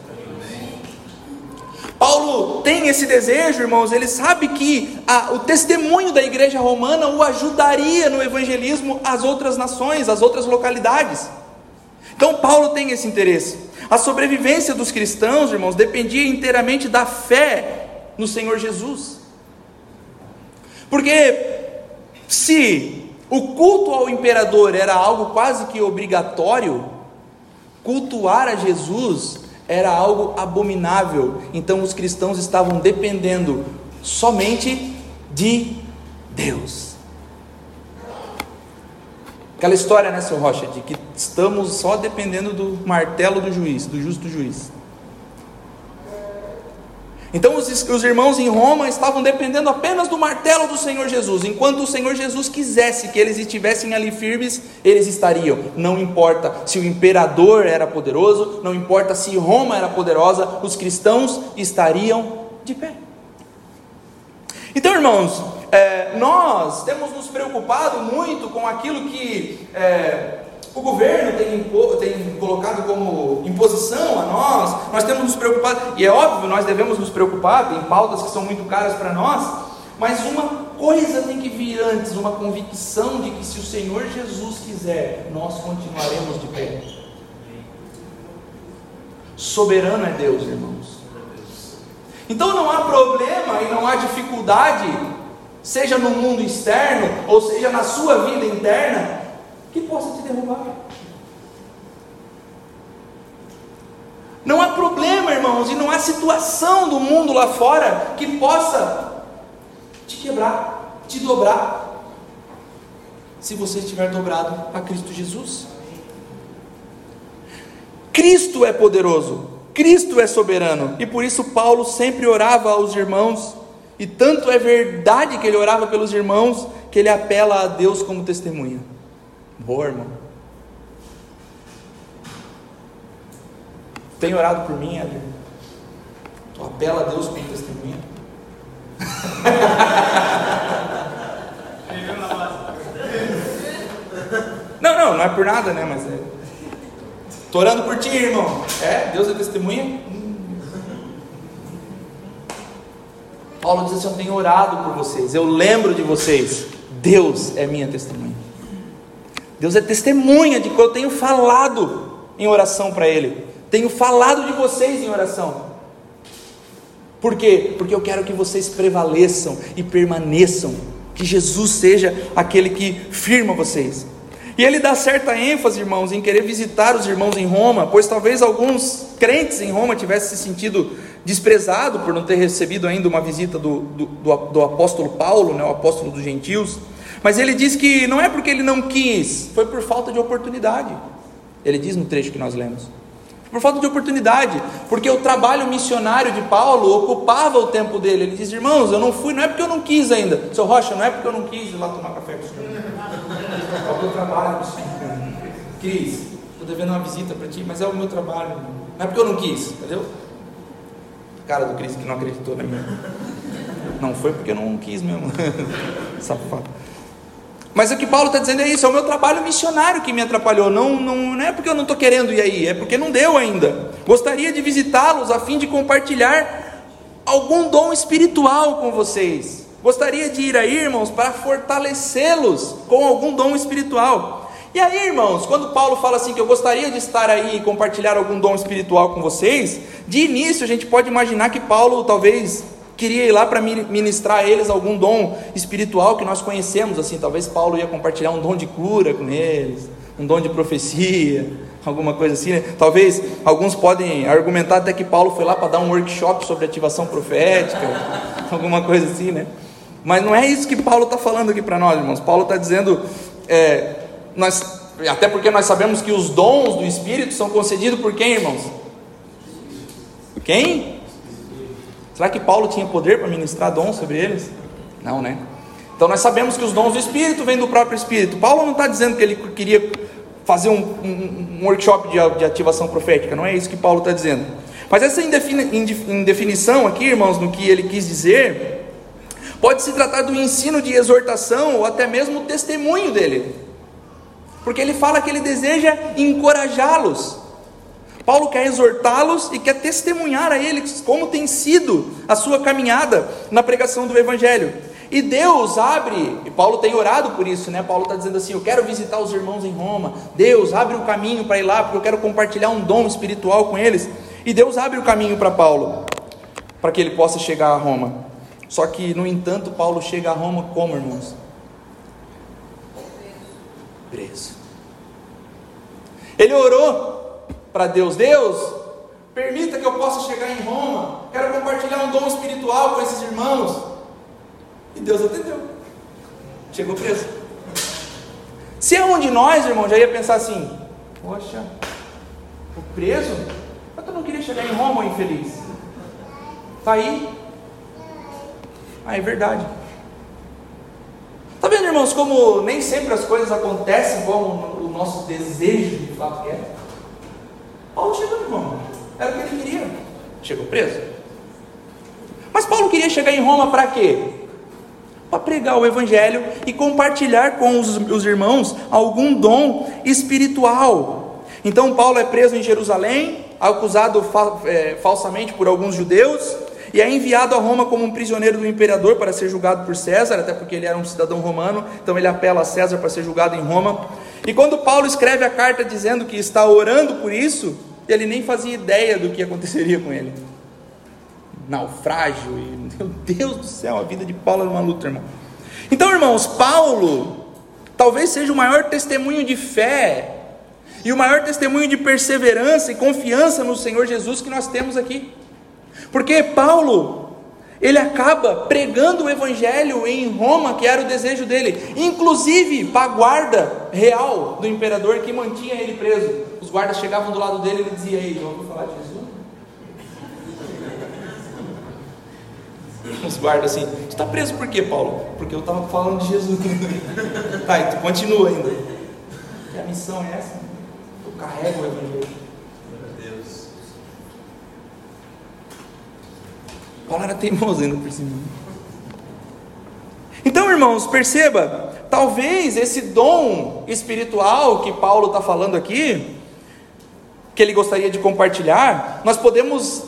Paulo tem esse desejo, irmãos, ele sabe que a, o testemunho da igreja romana o ajudaria no evangelismo às outras nações, às outras localidades. Então, Paulo tem esse interesse. A sobrevivência dos cristãos, irmãos, dependia inteiramente da fé no Senhor Jesus. Porque se o culto ao imperador era algo quase que obrigatório, cultuar a Jesus era algo abominável. Então os cristãos estavam dependendo somente de Deus. Aquela história, né, seu Rocha, de que estamos só dependendo do martelo do juiz, do justo juiz. Então os, os, irmãos em Roma estavam dependendo apenas do martelo do Senhor Jesus. Enquanto o Senhor Jesus quisesse que eles estivessem ali firmes, eles estariam. Não importa se o imperador era poderoso, não importa se Roma era poderosa, os cristãos estariam de pé. Então, irmãos, é, nós temos nos preocupado muito com aquilo que é, o governo tem, tem, colocado como imposição a nós, nós temos nos preocupado, e é óbvio, nós devemos nos preocupar, tem pautas que são muito caras para nós, mas uma coisa tem que vir antes, uma convicção de que se o Senhor Jesus quiser, nós continuaremos de pé. Soberano é Deus, irmãos. Então não há problema e não há dificuldade, seja no mundo externo ou seja na sua vida interna, que possa te derrubar. Não há problema, irmãos, e não há situação do mundo lá fora que possa te quebrar, te dobrar, se você estiver dobrado a Cristo Jesus. Cristo é poderoso, Cristo é soberano, e por isso Paulo sempre orava aos irmãos, e tanto é verdade que ele orava pelos irmãos, que ele apela a Deus como testemunha. Boa, irmão. Tem orado por mim, Éder? Tu apela a Deus como testemunha? não, não, não é por nada, né? Mas é. Estou orando por ti, irmão. É? Deus é testemunha? Paulo diz assim: Eu tenho orado por vocês, eu lembro de vocês. Deus é minha testemunha. Deus é testemunha de que eu tenho falado em oração para Ele, tenho falado de vocês em oração. Por quê? Porque eu quero que vocês prevaleçam e permaneçam, que Jesus seja aquele que firma vocês. E ele dá certa ênfase, irmãos, em querer visitar os irmãos em Roma, pois talvez alguns crentes em Roma tivessem se sentido desprezado por não ter recebido ainda uma visita do, do, do, do apóstolo Paulo, né, o apóstolo dos gentios. Mas ele diz que não é porque ele não quis, foi por falta de oportunidade. Ele diz no trecho que nós lemos. Por falta de oportunidade, porque o trabalho missionário de Paulo ocupava o tempo dele. Ele diz: Irmãos, eu não fui, não é porque eu não quis ainda. Seu Rocha, não é porque eu não quis ir lá tomar café com o senhor. É o meu trabalho missionário. Cris, estou devendo uma visita para ti, mas é o meu trabalho. Não é porque eu não quis, entendeu? Cara do Cris que não acreditou na minha. Não foi porque eu não quis mesmo. Safado. Mas o que Paulo está dizendo é isso: é o meu trabalho missionário que me atrapalhou. Não, não, não é porque eu não estou querendo ir aí, é porque não deu ainda. Gostaria de visitá-los a fim de compartilhar algum dom espiritual com vocês. Gostaria de ir aí, irmãos, para fortalecê-los com algum dom espiritual. E aí, irmãos, quando Paulo fala assim que eu gostaria de estar aí e compartilhar algum dom espiritual com vocês, de início a gente pode imaginar que Paulo talvez queria ir lá para ministrar a eles algum dom espiritual que nós conhecemos, assim, talvez Paulo ia compartilhar um dom de cura com eles, um dom de profecia, alguma coisa assim, né? Talvez alguns podem argumentar até que Paulo foi lá para dar um workshop sobre ativação profética, alguma coisa assim, né? Mas não é isso que Paulo está falando aqui para nós, irmãos. Paulo está dizendo, é, nós, até porque nós sabemos que os dons do Espírito são concedidos por quem, irmãos? Quem? Será que Paulo tinha poder para ministrar dons sobre eles? Não, né? Então nós sabemos que os dons do Espírito vêm do próprio Espírito. Paulo não está dizendo que ele queria fazer um, um, um workshop de, de, ativação profética, não é isso que Paulo está dizendo. Mas essa indefinição aqui, irmãos, no que ele quis dizer, pode se tratar do ensino de exortação ou até mesmo o testemunho dele, porque ele fala que ele deseja encorajá-los. Paulo quer exortá-los e quer testemunhar a eles como tem sido a sua caminhada na pregação do Evangelho. E Deus abre, e Paulo tem orado por isso, né? Paulo está dizendo assim: Eu quero visitar os irmãos em Roma. Deus abre o caminho para ir lá, porque eu quero compartilhar um dom espiritual com eles. E Deus abre o caminho para Paulo, para que ele possa chegar a Roma. Só que, no entanto, Paulo chega a Roma como, irmãos? Preso. Ele orou para Deus: Deus, permita que eu possa chegar em Roma. Quero compartilhar um dom espiritual com esses irmãos. E Deus atendeu. Chegou preso. Se é um de nós, irmão, já ia pensar assim: Poxa, o preso? Mas tu não queria chegar em Roma, infeliz? Está aí? Ah, é verdade. Está vendo, irmãos, como nem sempre as coisas acontecem como o nosso desejo de fato quer? Paulo chegou em Roma, era o que ele queria. Chegou preso. Mas Paulo queria chegar em Roma para quê? para pregar o Evangelho e compartilhar com os, os irmãos algum dom espiritual. Então, Paulo é preso em Jerusalém, acusado fa é, falsamente por alguns judeus, e é enviado a Roma como um prisioneiro do imperador para ser julgado por César, até porque ele era um cidadão romano, então ele apela a César para ser julgado em Roma. E quando Paulo escreve a carta dizendo que está orando por isso, ele nem fazia ideia do que aconteceria com ele naufrágio, e meu Deus do céu, a vida de Paulo era uma luta, irmão. Então, irmãos, Paulo talvez seja o maior testemunho de fé e o maior testemunho de perseverança e confiança no Senhor Jesus que nós temos aqui. Porque Paulo, ele acaba pregando o evangelho em Roma, que era o desejo dele, inclusive para a guarda real do imperador que mantinha ele preso. Os guardas chegavam do lado dele e ele dizia: Ei, ouviu falar de Jesus? Os guardas assim, tu está preso por quê, Paulo? Porque eu estava falando de Jesus. tá, e tu continua ainda. Que a missão é essa? Eu carrego o Evangelho. Meu Deus. Paulo era teimoso ainda por cima. Então, irmãos, perceba, talvez esse dom espiritual que Paulo está falando aqui, que ele gostaria de compartilhar, nós podemos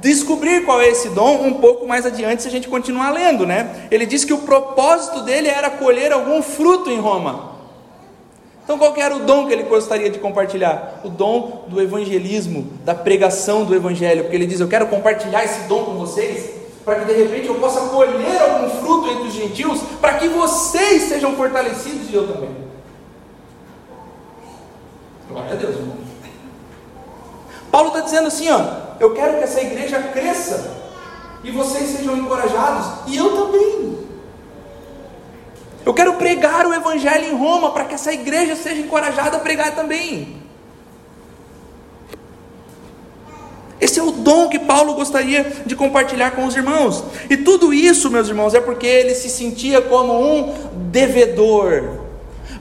descobrir qual é esse dom um pouco mais adiante se a gente continuar lendo, né? Ele diz que o propósito dele era colher algum fruto em Roma. Então qual era o dom que ele gostaria de compartilhar? O dom do evangelismo, da pregação do evangelho, porque ele diz: "Eu quero compartilhar esse dom com vocês, para que de repente eu possa colher algum fruto entre os gentios, para que vocês sejam fortalecidos e eu também." Glória a Deus, irmão. Paulo está dizendo assim, ó, eu quero que essa igreja cresça e vocês sejam encorajados, e eu também. Eu quero pregar o Evangelho em Roma para que essa igreja seja encorajada a pregar também. Esse é o dom que Paulo gostaria de compartilhar com os irmãos. E tudo isso, meus irmãos, é porque ele se sentia como um devedor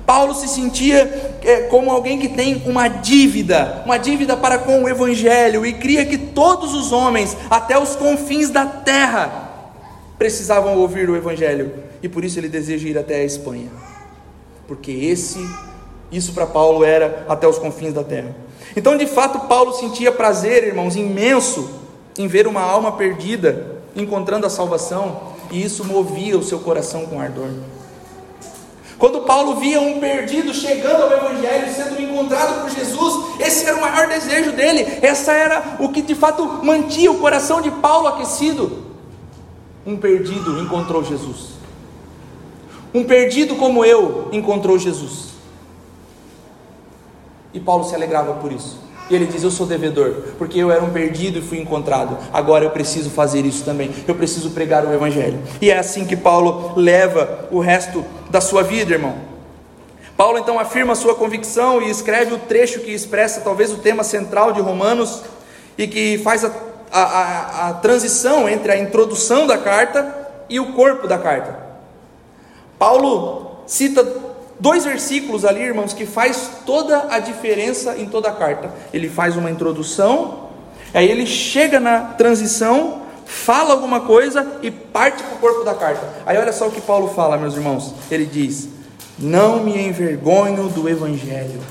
Paulo se sentia é, como alguém que tem uma dívida, uma dívida para com o Evangelho, e cria que todos os homens, até os confins da terra, precisavam ouvir o Evangelho, e por isso ele deseja ir até a Espanha, porque esse, isso para Paulo era até os confins da terra. Então, de fato, Paulo sentia prazer, irmãos, imenso em ver uma alma perdida encontrando a salvação, e isso movia o seu coração com ardor. Quando Paulo via um perdido chegando ao Evangelho, sendo encontrado por Jesus, esse era o maior desejo dele, essa era o que de fato mantinha o coração de Paulo aquecido. Um perdido encontrou Jesus. Um perdido como eu encontrou Jesus. E Paulo se alegrava por isso. E ele diz: Eu sou devedor, porque eu era um perdido e fui encontrado. Agora eu preciso fazer isso também. Eu preciso pregar o Evangelho. E é assim que Paulo leva o resto da sua vida, irmão. Paulo então afirma sua convicção e escreve o trecho que expressa talvez o tema central de Romanos e que faz a, a, a, a transição entre a introdução da carta e o corpo da carta. Paulo cita dois versículos ali, irmãos, que faz toda a diferença em toda a carta. Ele faz uma introdução, aí ele chega na transição, fala alguma coisa e parte para o corpo da carta. Aí olha só o que Paulo fala, meus irmãos. Ele diz: Não me envergonho do Evangelho.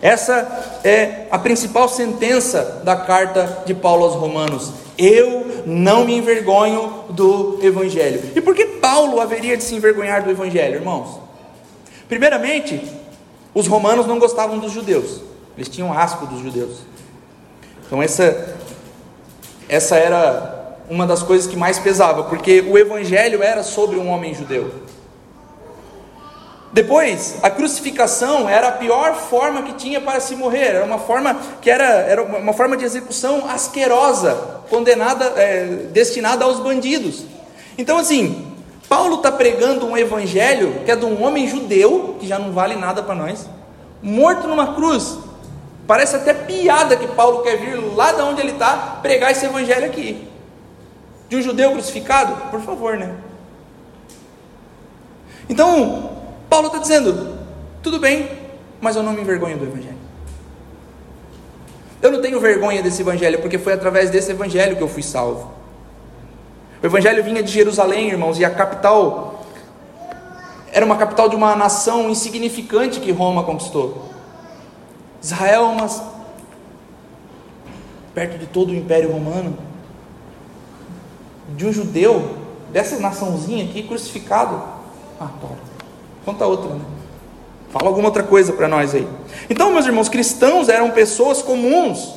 Essa é a principal sentença da carta de Paulo aos Romanos. Eu não me envergonho do Evangelho. E por que Paulo haveria de se envergonhar do Evangelho, irmãos? Primeiramente, os romanos não gostavam dos judeus, eles tinham asco dos judeus. Então, essa, essa era uma das coisas que mais pesava, porque o Evangelho era sobre um homem judeu. Depois, a crucificação era a pior forma que tinha para se morrer, era uma forma que era, era uma forma de execução asquerosa, condenada, é, destinada aos bandidos. Então, assim, Paulo está pregando um evangelho que é de um homem judeu, que já não vale nada para nós, morto numa cruz. Parece até piada que Paulo quer vir lá de onde ele está pregar esse evangelho aqui. De um judeu crucificado? Por favor, né? Então, Paulo está dizendo: tudo bem, mas eu não me envergonho do Evangelho. Eu não tenho vergonha desse Evangelho, porque foi através desse Evangelho que eu fui salvo. O Evangelho vinha de Jerusalém, irmãos, e a capital era uma capital de uma nação insignificante que Roma conquistou. Israel, mas perto de todo o Império Romano, de um judeu, dessa naçãozinha aqui, crucificado. Ah, para. Conta outra, né? Fala alguma outra coisa para nós aí. Então, meus irmãos, cristãos eram pessoas comuns.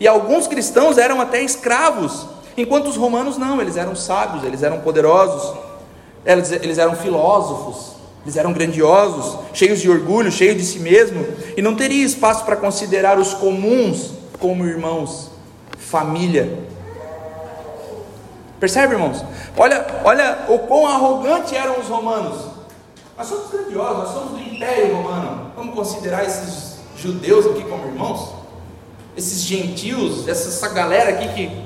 E alguns cristãos eram até escravos. Enquanto os romanos não, eles eram sábios, eles eram poderosos, eles, eles eram filósofos, eles eram grandiosos, cheios de orgulho, cheios de si mesmo, e não teria espaço para considerar os comuns como irmãos, família. Percebe, irmãos? Olha, olha o quão arrogante eram os romanos. Nós somos grandiosos, nós somos do Império Romano. Vamos considerar esses judeus aqui como irmãos? Esses gentios, essa, essa galera aqui que.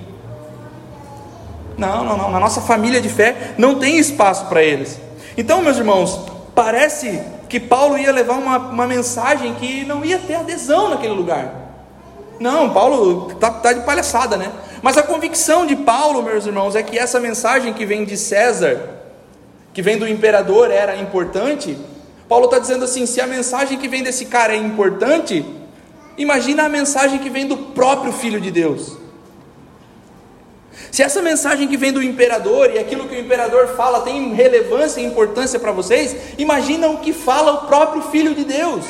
Não, não, não. Na nossa família de fé não tem espaço para eles. Então, meus irmãos, parece que Paulo ia levar uma, uma mensagem que não ia ter adesão naquele lugar. Não, Paulo está tá de palhaçada, né? Mas a convicção de Paulo, meus irmãos, é que essa mensagem que vem de César que vem do imperador era importante, Paulo está dizendo assim: se a mensagem que vem desse cara é importante, imagina a mensagem que vem do próprio Filho de Deus. Se essa mensagem que vem do imperador e aquilo que o imperador fala tem relevância e importância para vocês, imagina o que fala o próprio Filho de Deus.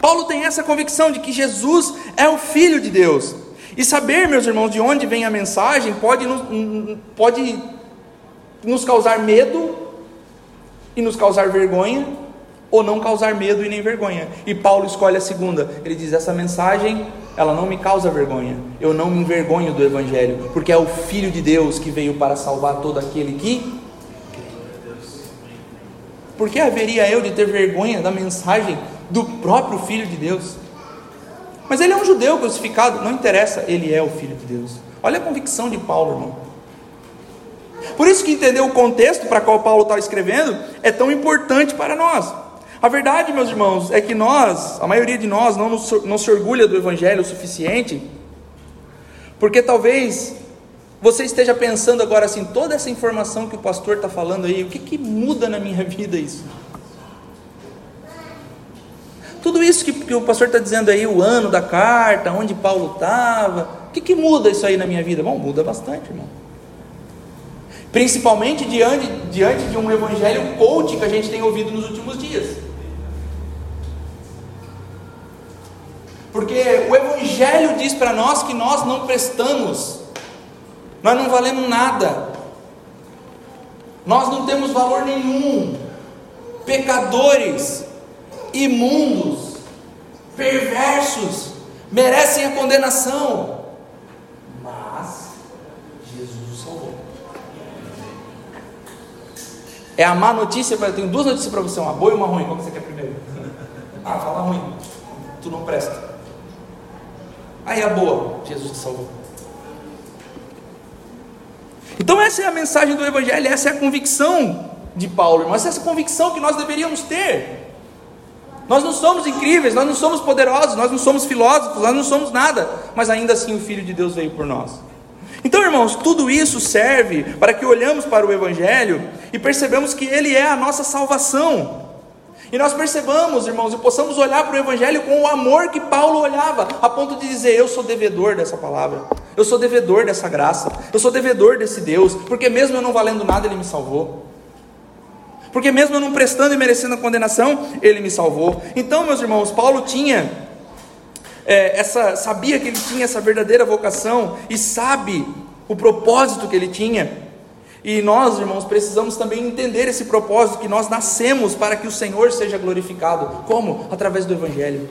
Paulo tem essa convicção de que Jesus é o Filho de Deus. E saber, meus irmãos, de onde vem a mensagem pode, pode nos causar medo e nos causar vergonha, ou não causar medo e nem vergonha. E Paulo escolhe a segunda. Ele diz: essa mensagem, ela não me causa vergonha. Eu não me envergonho do evangelho, porque é o filho de Deus que veio para salvar todo aquele que por que haveria eu de ter vergonha da mensagem do próprio Filho de Deus? Mas ele é um judeu crucificado, não interessa, ele é o Filho de Deus. Olha a convicção de Paulo, irmão. Por isso que entender o contexto para qual Paulo está escrevendo é tão importante para nós. A verdade, meus irmãos, é que nós, a maioria de nós, não, nos, não se orgulha do Evangelho o suficiente, porque talvez você esteja pensando agora assim, toda essa informação que o pastor está falando aí, o que, que muda na minha vida isso? Tudo isso que, que o pastor está dizendo aí, o ano da carta, onde Paulo estava, o que, que muda isso aí na minha vida? Bom, muda bastante, irmão. Principalmente diante, diante de um evangelho coach que a gente tem ouvido nos últimos dias. Porque o evangelho diz para nós que nós não prestamos, nós não valemos nada, nós não temos valor nenhum, pecadores, imundos, perversos, merecem a condenação. Mas Jesus os salvou. É a má notícia, eu tenho duas notícias para você, uma boa e uma ruim. Qual que você quer primeiro? Ah, fala ruim. Tu não presta. Aí a boa, Jesus te salvou. Então essa é a mensagem do Evangelho, essa é a convicção de Paulo, mas essa é a convicção que nós deveríamos ter. Nós não somos incríveis, nós não somos poderosos, nós não somos filósofos, nós não somos nada, mas ainda assim o Filho de Deus veio por nós. Então, irmãos, tudo isso serve para que olhamos para o Evangelho e percebamos que ele é a nossa salvação. E nós percebamos, irmãos, e possamos olhar para o Evangelho com o amor que Paulo olhava, a ponto de dizer: Eu sou devedor dessa palavra, eu sou devedor dessa graça, eu sou devedor desse Deus, porque mesmo eu não valendo nada, Ele me salvou. Porque mesmo eu não prestando e merecendo a condenação, Ele me salvou. Então, meus irmãos, Paulo tinha é, essa, sabia que ele tinha essa verdadeira vocação e sabe o propósito que ele tinha. E nós, irmãos, precisamos também entender esse propósito que nós nascemos para que o Senhor seja glorificado. Como? Através do Evangelho.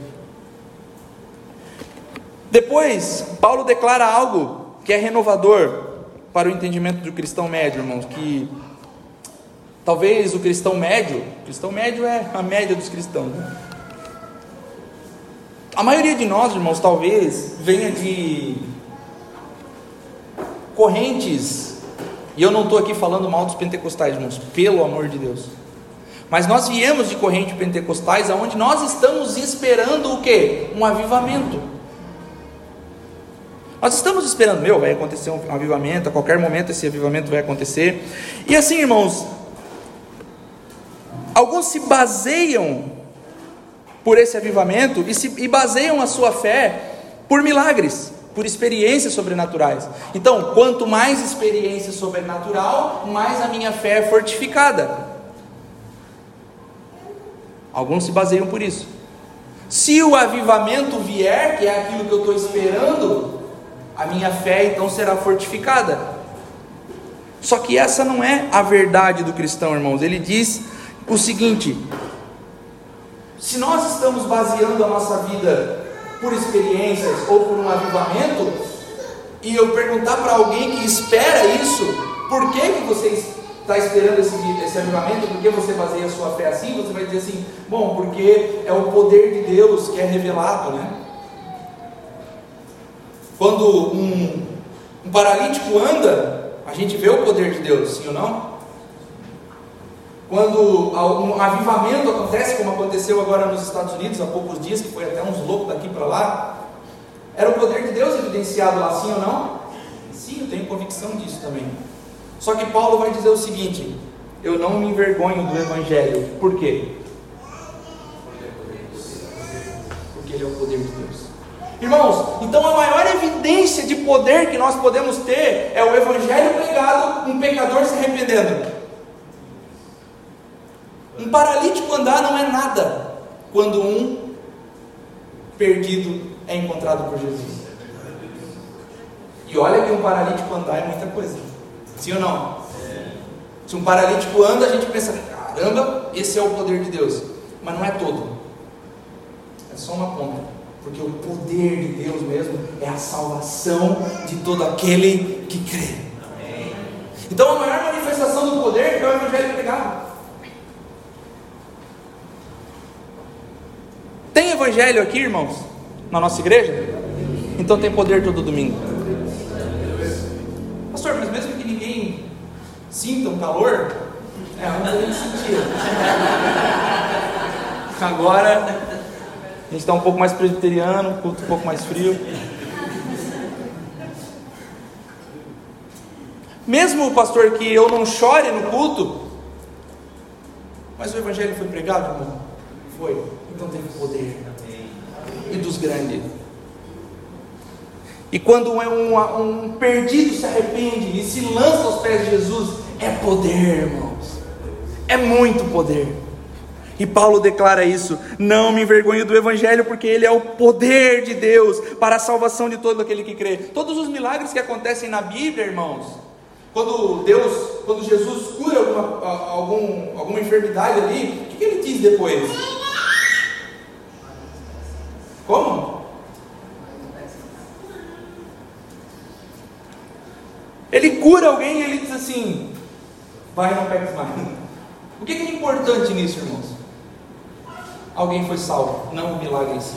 Depois, Paulo declara algo que é renovador para o entendimento do cristão médio, irmãos, que talvez o cristão médio, o cristão médio é a média dos cristãos. Né? A maioria de nós, irmãos, talvez venha de correntes e eu não estou aqui falando mal dos pentecostais, irmãos, pelo amor de Deus. Mas nós viemos de corrente pentecostais, aonde nós estamos esperando o quê? Um avivamento. Nós estamos esperando, meu, vai acontecer um avivamento, a qualquer momento esse avivamento vai acontecer. E assim, irmãos, alguns se baseiam por esse avivamento e, se, e baseiam a sua fé por milagres por experiências sobrenaturais. Então, quanto mais experiência sobrenatural, mais a minha fé é fortificada. Alguns se baseiam por isso. Se o avivamento vier, que é aquilo que eu estou esperando, a minha fé então será fortificada. Só que essa não é a verdade do cristão, irmãos. Ele diz o seguinte: se nós estamos baseando a nossa vida por experiências ou por um avivamento, e eu perguntar para alguém que espera isso, por que, que você está esperando esse, esse avivamento, por que você baseia a sua fé assim, você vai dizer assim, bom, porque é o poder de Deus que é revelado, né? Quando um, um paralítico anda, a gente vê o poder de Deus, sim ou não? Quando um avivamento acontece, como aconteceu agora nos Estados Unidos há poucos dias, que foi até uns loucos daqui para lá, era o poder de Deus evidenciado lá, sim ou não? Sim, eu tenho convicção disso também. Só que Paulo vai dizer o seguinte: eu não me envergonho do Evangelho. Por quê? Porque ele é o poder de Deus. Irmãos, então a maior evidência de poder que nós podemos ter é o Evangelho pregado, um pecador se arrependendo. Um paralítico andar não é nada quando um perdido é encontrado por Jesus. E olha que um paralítico andar é muita coisa. Sim ou não? Se um paralítico anda, a gente pensa, caramba, esse é o poder de Deus. Mas não é todo. É só uma ponta. Porque o poder de Deus mesmo é a salvação de todo aquele que crê. Então a maior manifestação do poder é o Evangelho pregado. Tem evangelho aqui, irmãos? Na nossa igreja? Então tem poder todo domingo. Pastor, mas mesmo que ninguém sinta um calor, é, não nem sentir. Agora a gente está um pouco mais presbiteriano, culto um pouco mais frio. Mesmo, pastor, que eu não chore no culto, mas o evangelho foi pregado, irmão? Foi então teve poder. E dos grandes. E quando um, um, perdido se arrepende e se lança aos pés de Jesus, é poder, irmãos. É muito poder. E Paulo declara isso: não me envergonho do Evangelho, porque ele é o poder de Deus para a salvação de todo aquele que crê. Todos os milagres que acontecem na Bíblia, irmãos, quando Deus, quando Jesus cura alguma, algum, alguma enfermidade ali, o que ele diz depois? Como? Ele cura alguém e ele diz assim: vai, não pega mais. O que é importante nisso, irmãos? Alguém foi salvo, não o milagre em si.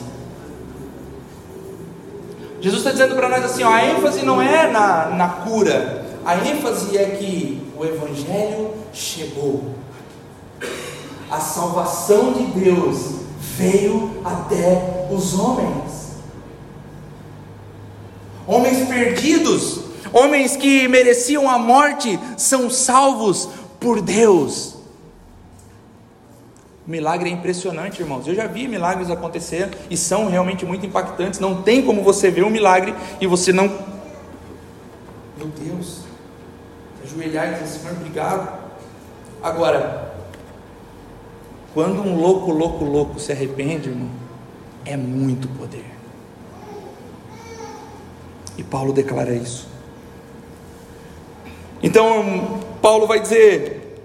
Jesus está dizendo para nós assim: ó, a ênfase não é na, na cura, a ênfase é que o Evangelho chegou, a salvação de Deus veio até os homens. Homens perdidos, homens que mereciam a morte, são salvos por Deus. Milagre é impressionante, irmãos. Eu já vi milagres acontecer e são realmente muito impactantes. Não tem como você ver um milagre e você não. Meu Deus, ajoelhar e dizer, Senhor, obrigado. Agora, quando um louco, louco, louco se arrepende, irmão, é muito poder. E Paulo declara isso. Então, Paulo vai dizer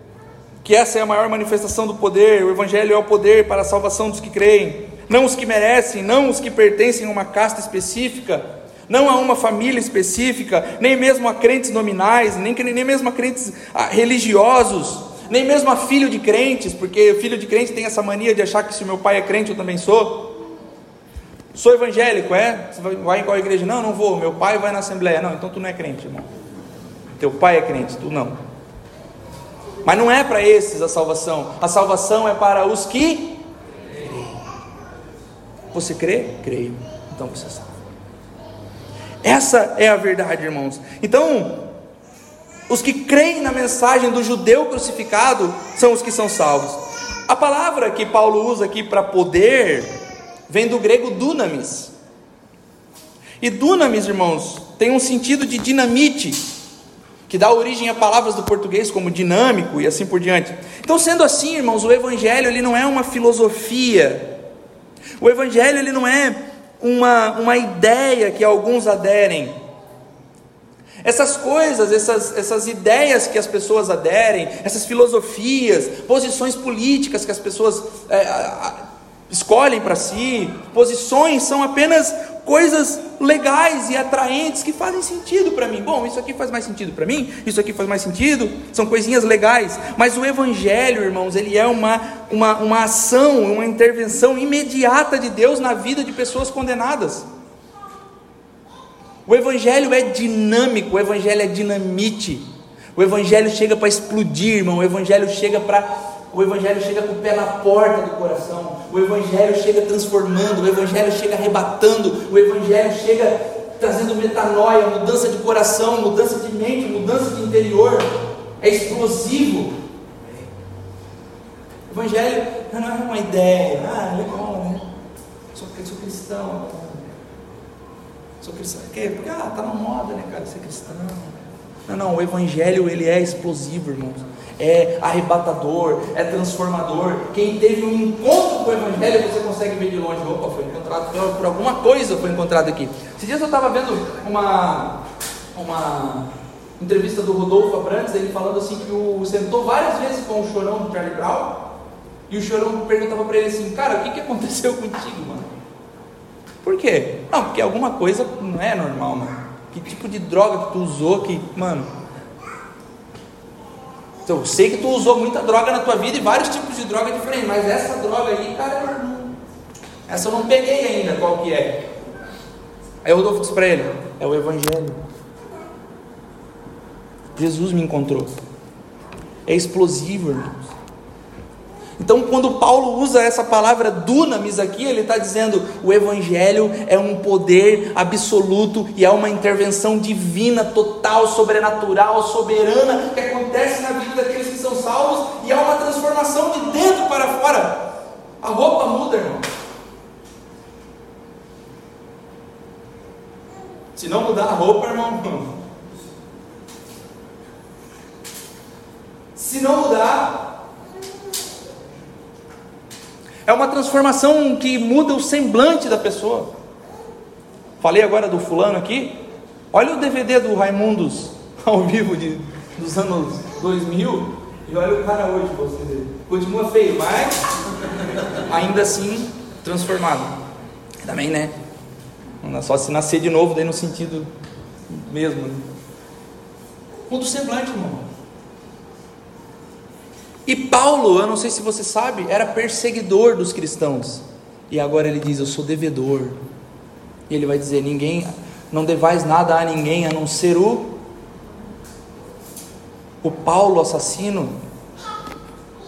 que essa é a maior manifestação do poder, o Evangelho é o poder para a salvação dos que creem, não os que merecem, não os que pertencem a uma casta específica, não a uma família específica, nem mesmo a crentes nominais, nem, nem mesmo a crentes religiosos, nem mesmo a filho de crentes, porque filho de crente tem essa mania de achar que se meu pai é crente eu também sou. Sou evangélico, é? Você vai em qual igreja? Não, não vou. Meu pai vai na assembleia. Não, então tu não é crente, irmão. Teu pai é crente, tu não. Mas não é para esses a salvação. A salvação é para os que. Você crê? Creio. Então você salva. Essa é a verdade, irmãos. Então, os que creem na mensagem do judeu crucificado são os que são salvos. A palavra que Paulo usa aqui para poder vem do grego dunamis. E dunamis, irmãos, tem um sentido de dinamite, que dá origem a palavras do português como dinâmico e assim por diante. Então, sendo assim, irmãos, o evangelho ele não é uma filosofia. O evangelho ele não é uma, uma ideia que alguns aderem. Essas coisas, essas, essas ideias que as pessoas aderem, essas filosofias, posições políticas que as pessoas é, escolhem para si, posições são apenas coisas legais e atraentes que fazem sentido para mim. Bom, isso aqui faz mais sentido para mim, isso aqui faz mais sentido, são coisinhas legais. Mas o Evangelho, irmãos, ele é uma, uma, uma ação, uma intervenção imediata de Deus na vida de pessoas condenadas. O Evangelho é dinâmico, o Evangelho é dinamite. O Evangelho chega para explodir, irmão. O Evangelho chega para o Evangelho chega com o pé na porta do coração, o Evangelho chega transformando, o Evangelho chega arrebatando, o Evangelho chega trazendo metanoia, mudança de coração, mudança de mente, mudança de interior, é explosivo. O Evangelho não é uma ideia, ah, legal, né? Sou, sou cristão, sou cristão, porque ah, tá na moda, né, cara, ser cristão. Não, não, o Evangelho ele é explosivo, irmãos é arrebatador, é transformador. Quem teve um encontro com o Evangelho, você consegue ver de longe. Opa, foi encontrado por alguma coisa, foi encontrado aqui. Esses dias eu estava vendo uma, uma entrevista do Rodolfo Abrantes, ele falando assim que o sentou várias vezes com o chorão do Charlie Brown, e o chorão perguntava para ele assim, cara, o que, que aconteceu contigo, mano? Por quê? Não, porque alguma coisa não é normal, mano. Que tipo de droga que tu usou que, mano, então, eu sei que tu usou muita droga na tua vida e vários tipos de droga diferentes, mas essa droga aí, cara, essa eu não peguei ainda qual que é. Aí o Rodolfo disse para ele: é o Evangelho. Jesus me encontrou. É explosivo, irmãos. Então, quando Paulo usa essa palavra dunamis aqui, ele está dizendo: o Evangelho é um poder absoluto e é uma intervenção divina, total, sobrenatural, soberana, que acontece na vida daqueles que são salvos e é uma transformação de dentro para fora. A roupa muda, irmão. Se não mudar a roupa, irmão, se não mudar, é uma transformação que muda o semblante da pessoa. Falei agora do fulano aqui. Olha o DVD do Raimundos ao vivo de, dos anos 2000 e olha o cara hoje, você continua feio, mas ainda assim transformado. Também, né? Não é só se nascer de novo, daí no sentido mesmo. Né? Muda o semblante, irmão. E Paulo, eu não sei se você sabe, era perseguidor dos cristãos. E agora ele diz: Eu sou devedor. E ele vai dizer: Ninguém, não devais nada a ninguém a não ser o. O Paulo assassino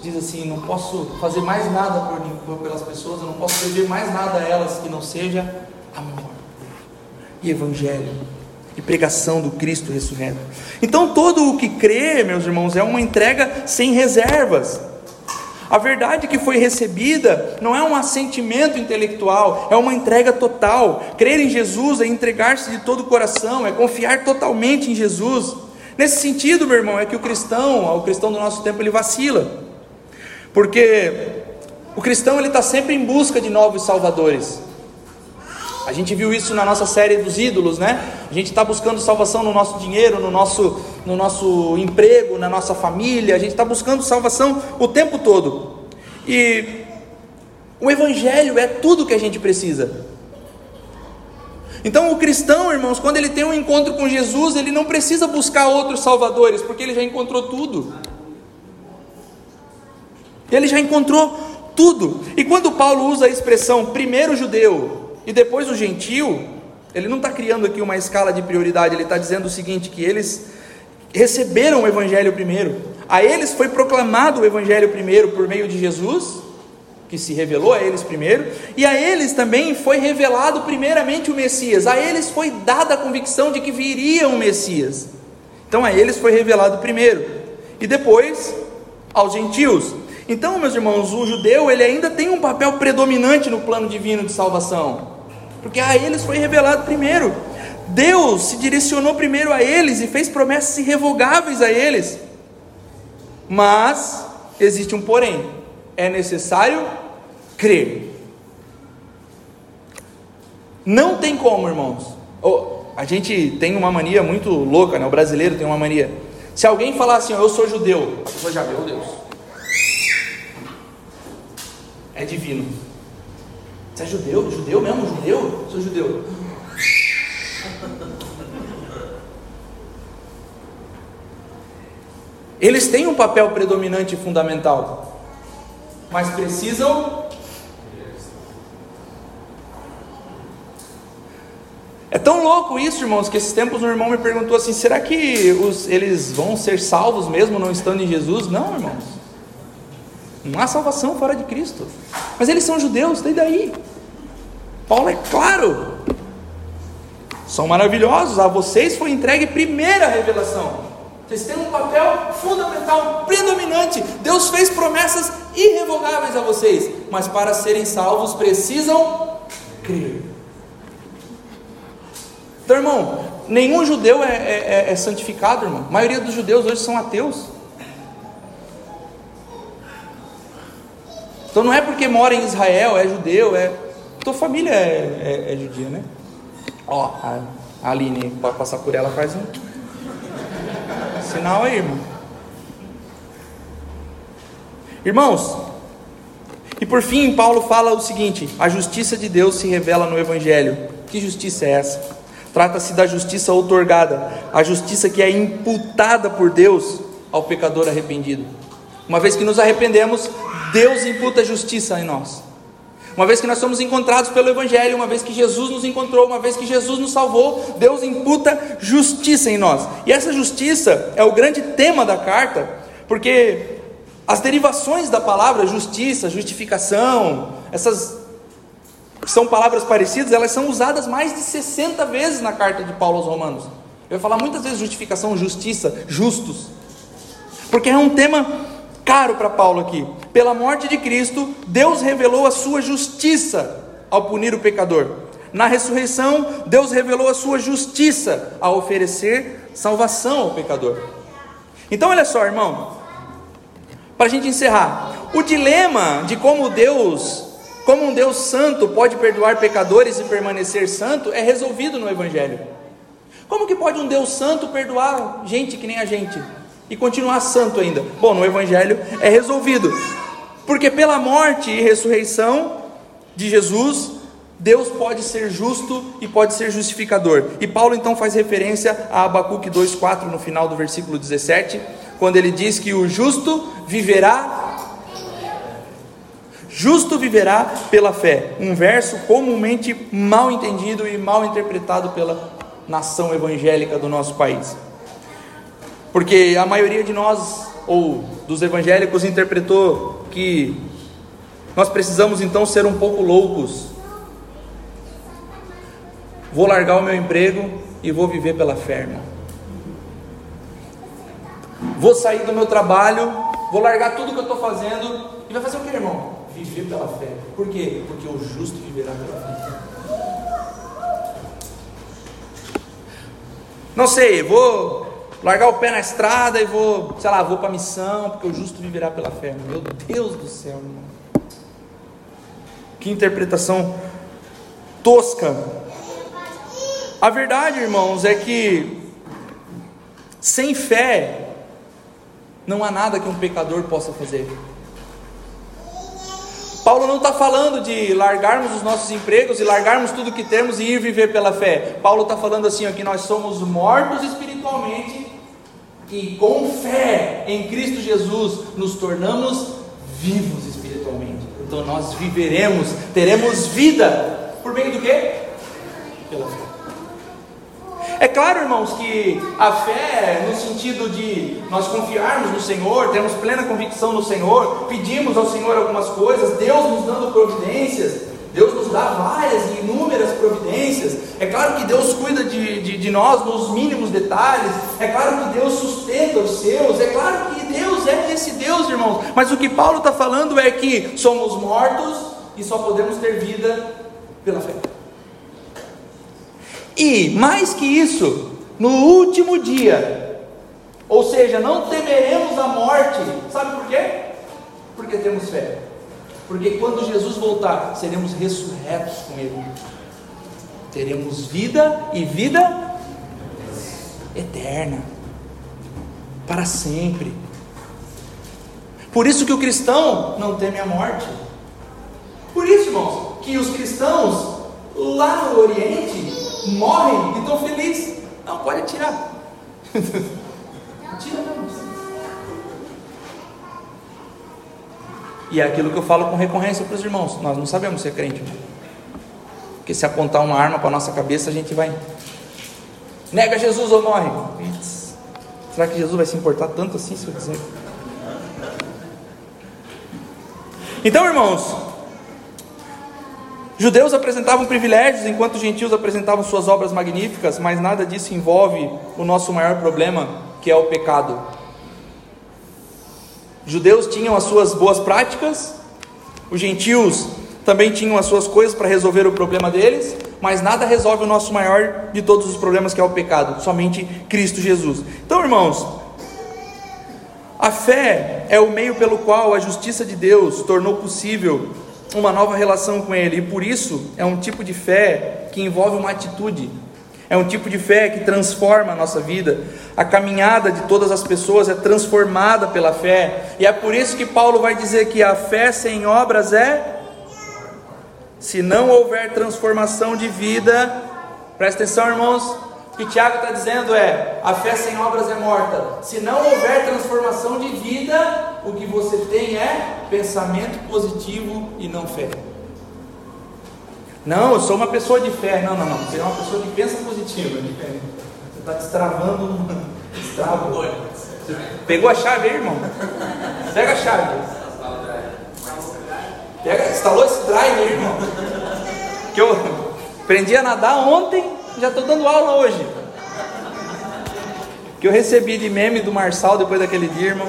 diz assim: Não posso fazer mais nada por, por, pelas pessoas, eu não posso dever mais nada a elas que não seja amor e evangelho e pregação do Cristo ressurreto. Então, todo o que crê, meus irmãos, é uma entrega sem reservas. A verdade que foi recebida não é um assentimento intelectual, é uma entrega total. Crer em Jesus é entregar-se de todo o coração, é confiar totalmente em Jesus. Nesse sentido, meu irmão, é que o cristão, o cristão do nosso tempo, ele vacila, porque o cristão ele está sempre em busca de novos salvadores. A gente viu isso na nossa série dos ídolos, né? A gente está buscando salvação no nosso dinheiro, no nosso, no nosso emprego, na nossa família. A gente está buscando salvação o tempo todo. E o Evangelho é tudo que a gente precisa. Então, o cristão, irmãos, quando ele tem um encontro com Jesus, ele não precisa buscar outros salvadores, porque ele já encontrou tudo. Ele já encontrou tudo. E quando Paulo usa a expressão primeiro judeu, e depois o gentil, ele não está criando aqui uma escala de prioridade, ele está dizendo o seguinte: que eles receberam o Evangelho primeiro, a eles foi proclamado o Evangelho primeiro por meio de Jesus, que se revelou a eles primeiro, e a eles também foi revelado primeiramente o Messias, a eles foi dada a convicção de que viria um Messias. Então a eles foi revelado primeiro, e depois aos gentios. Então, meus irmãos, o judeu ele ainda tem um papel predominante no plano divino de salvação porque a eles foi revelado primeiro. Deus se direcionou primeiro a eles e fez promessas irrevogáveis a eles. Mas existe um porém: é necessário crer. Não tem como, irmãos. Oh, a gente tem uma mania muito louca, né? O brasileiro tem uma mania. Se alguém falar assim, eu sou judeu, a já oh Deus. É divino. Você é judeu? Judeu mesmo? Judeu? Sou judeu. Eles têm um papel predominante e fundamental, mas precisam. É tão louco isso, irmãos, que esses tempos um irmão me perguntou assim: será que os, eles vão ser salvos mesmo não estando em Jesus? Não, irmãos. Não há salvação fora de Cristo. Mas eles são judeus, e daí? Paulo é claro. São maravilhosos. A vocês foi entregue primeira revelação. Vocês têm um papel fundamental, predominante. Deus fez promessas irrevogáveis a vocês, mas para serem salvos precisam crer. Então, irmão, nenhum judeu é, é, é, é santificado, irmão. A maioria dos judeus hoje são ateus. Então não é porque mora em Israel, é judeu, é. Tua família é, é, é judia, né? Ó, a, Aline, para passar por ela, faz um sinal aí, irmão. Irmãos, e por fim, Paulo fala o seguinte: a justiça de Deus se revela no Evangelho. Que justiça é essa? Trata-se da justiça outorgada, a justiça que é imputada por Deus ao pecador arrependido. Uma vez que nos arrependemos, Deus imputa justiça em nós. Uma vez que nós somos encontrados pelo Evangelho, uma vez que Jesus nos encontrou, uma vez que Jesus nos salvou, Deus imputa justiça em nós. E essa justiça é o grande tema da carta, porque as derivações da palavra justiça, justificação, essas são palavras parecidas, elas são usadas mais de 60 vezes na carta de Paulo aos Romanos. Eu vou falar muitas vezes justificação, justiça, justos, porque é um tema caro para Paulo aqui. Pela morte de Cristo, Deus revelou a sua justiça ao punir o pecador. Na ressurreição, Deus revelou a sua justiça ao oferecer salvação ao pecador. Então, olha só, irmão, para a gente encerrar, o dilema de como Deus, como um Deus santo pode perdoar pecadores e permanecer santo é resolvido no Evangelho. Como que pode um Deus santo perdoar gente que nem a gente? E continuar santo ainda? Bom, no Evangelho é resolvido, porque pela morte e ressurreição de Jesus, Deus pode ser justo e pode ser justificador. E Paulo então faz referência a Abacuque 2,4 no final do versículo 17, quando ele diz que o justo viverá. Justo viverá pela fé. Um verso comumente mal entendido e mal interpretado pela nação evangélica do nosso país. Porque a maioria de nós, ou dos evangélicos, interpretou que nós precisamos então ser um pouco loucos Vou largar o meu emprego e vou viver pela fé, irmão. Vou sair do meu trabalho, vou largar tudo que eu estou fazendo e vai fazer o que, irmão? Viver pela fé. Por quê? Porque o justo viverá pela fé. Não sei, vou largar o pé na estrada e vou, sei lá, vou para a missão, porque o justo viverá pela fé. Meu Deus do céu, irmão. Que interpretação tosca a verdade, irmãos, é que sem fé não há nada que um pecador possa fazer. Paulo não está falando de largarmos os nossos empregos e largarmos tudo que temos e ir viver pela fé. Paulo está falando assim: ó, que nós somos mortos espiritualmente e com fé em Cristo Jesus nos tornamos vivos espiritualmente. Então nós viveremos, teremos vida por meio do que? Pela fé. É claro, irmãos, que a fé, no sentido de nós confiarmos no Senhor, termos plena convicção no Senhor, pedimos ao Senhor algumas coisas, Deus nos dando providências, Deus nos dá várias e inúmeras providências. É claro que Deus cuida de, de, de, nós nos mínimos detalhes. É claro que Deus sustenta os seus. É claro que Deus é esse Deus, irmãos. Mas o que Paulo está falando é que somos mortos e só podemos ter vida pela fé. E mais que isso, no último dia, ou seja, não temeremos a morte, sabe por quê? Porque temos fé. Porque quando Jesus voltar, seremos ressurretos com Ele. Teremos vida e vida eterna, para sempre. Por isso que o cristão não teme a morte. Por isso, irmãos, que os cristãos lá no Oriente morrem e estão felizes. Não, pode atirar. Tira não. E é aquilo que eu falo com recorrência para os irmãos. Nós não sabemos ser crente. Porque se apontar uma arma para a nossa cabeça, a gente vai. Nega Jesus ou morre. Será que Jesus vai se importar tanto assim se eu dizer? Então, irmãos, Judeus apresentavam privilégios enquanto os gentios apresentavam suas obras magníficas, mas nada disso envolve o nosso maior problema, que é o pecado. Judeus tinham as suas boas práticas, os gentios também tinham as suas coisas para resolver o problema deles, mas nada resolve o nosso maior de todos os problemas, que é o pecado, somente Cristo Jesus. Então, irmãos, a fé é o meio pelo qual a justiça de Deus tornou possível uma nova relação com Ele, e por isso é um tipo de fé que envolve uma atitude, é um tipo de fé que transforma a nossa vida. A caminhada de todas as pessoas é transformada pela fé, e é por isso que Paulo vai dizer que a fé sem obras é. Se não houver transformação de vida, presta atenção, irmãos, o que Tiago está dizendo é: a fé sem obras é morta. Se não houver transformação de vida, o que você tem é pensamento positivo e não fé. Não, eu sou uma pessoa de fé. Não, não, não. Você é uma pessoa que pensa positivo. É você está destravando um destravo. Pegou a chave aí, irmão? Pega a chave. Pega, instalou esse drive aí, irmão. Que eu aprendi a nadar ontem, já estou dando aula hoje. Que eu recebi de meme do Marçal depois daquele dia, irmão.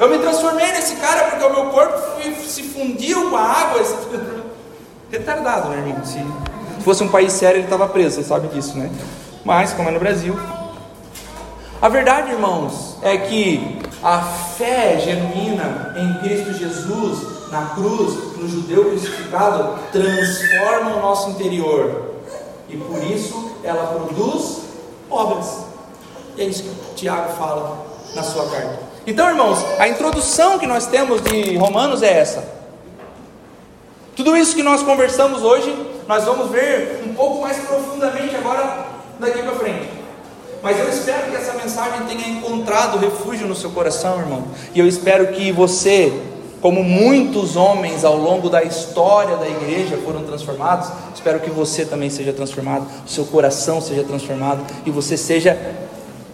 Eu me transformei nesse cara porque o meu corpo se fundiu com a água. Retardado, né, irmão? Se fosse um país sério, ele estava preso, você sabe disso, né? Mas, como é no Brasil. A verdade, irmãos, é que a fé genuína em Cristo Jesus, na cruz, no judeu crucificado, transforma o nosso interior. E por isso ela produz obras. E é isso que Tiago fala na sua carta. Então, irmãos, a introdução que nós temos de Romanos é essa. Tudo isso que nós conversamos hoje, nós vamos ver um pouco mais profundamente agora daqui para frente. Mas eu espero que essa mensagem tenha encontrado refúgio no seu coração, irmão. E eu espero que você, como muitos homens ao longo da história da igreja foram transformados, espero que você também seja transformado, o seu coração seja transformado e você seja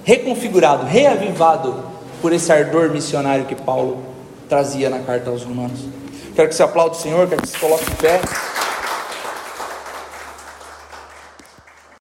reconfigurado, reavivado por esse ardor missionário que Paulo trazia na carta aos Romanos. Quero que você aplaude o Senhor, quero que você coloque em pé.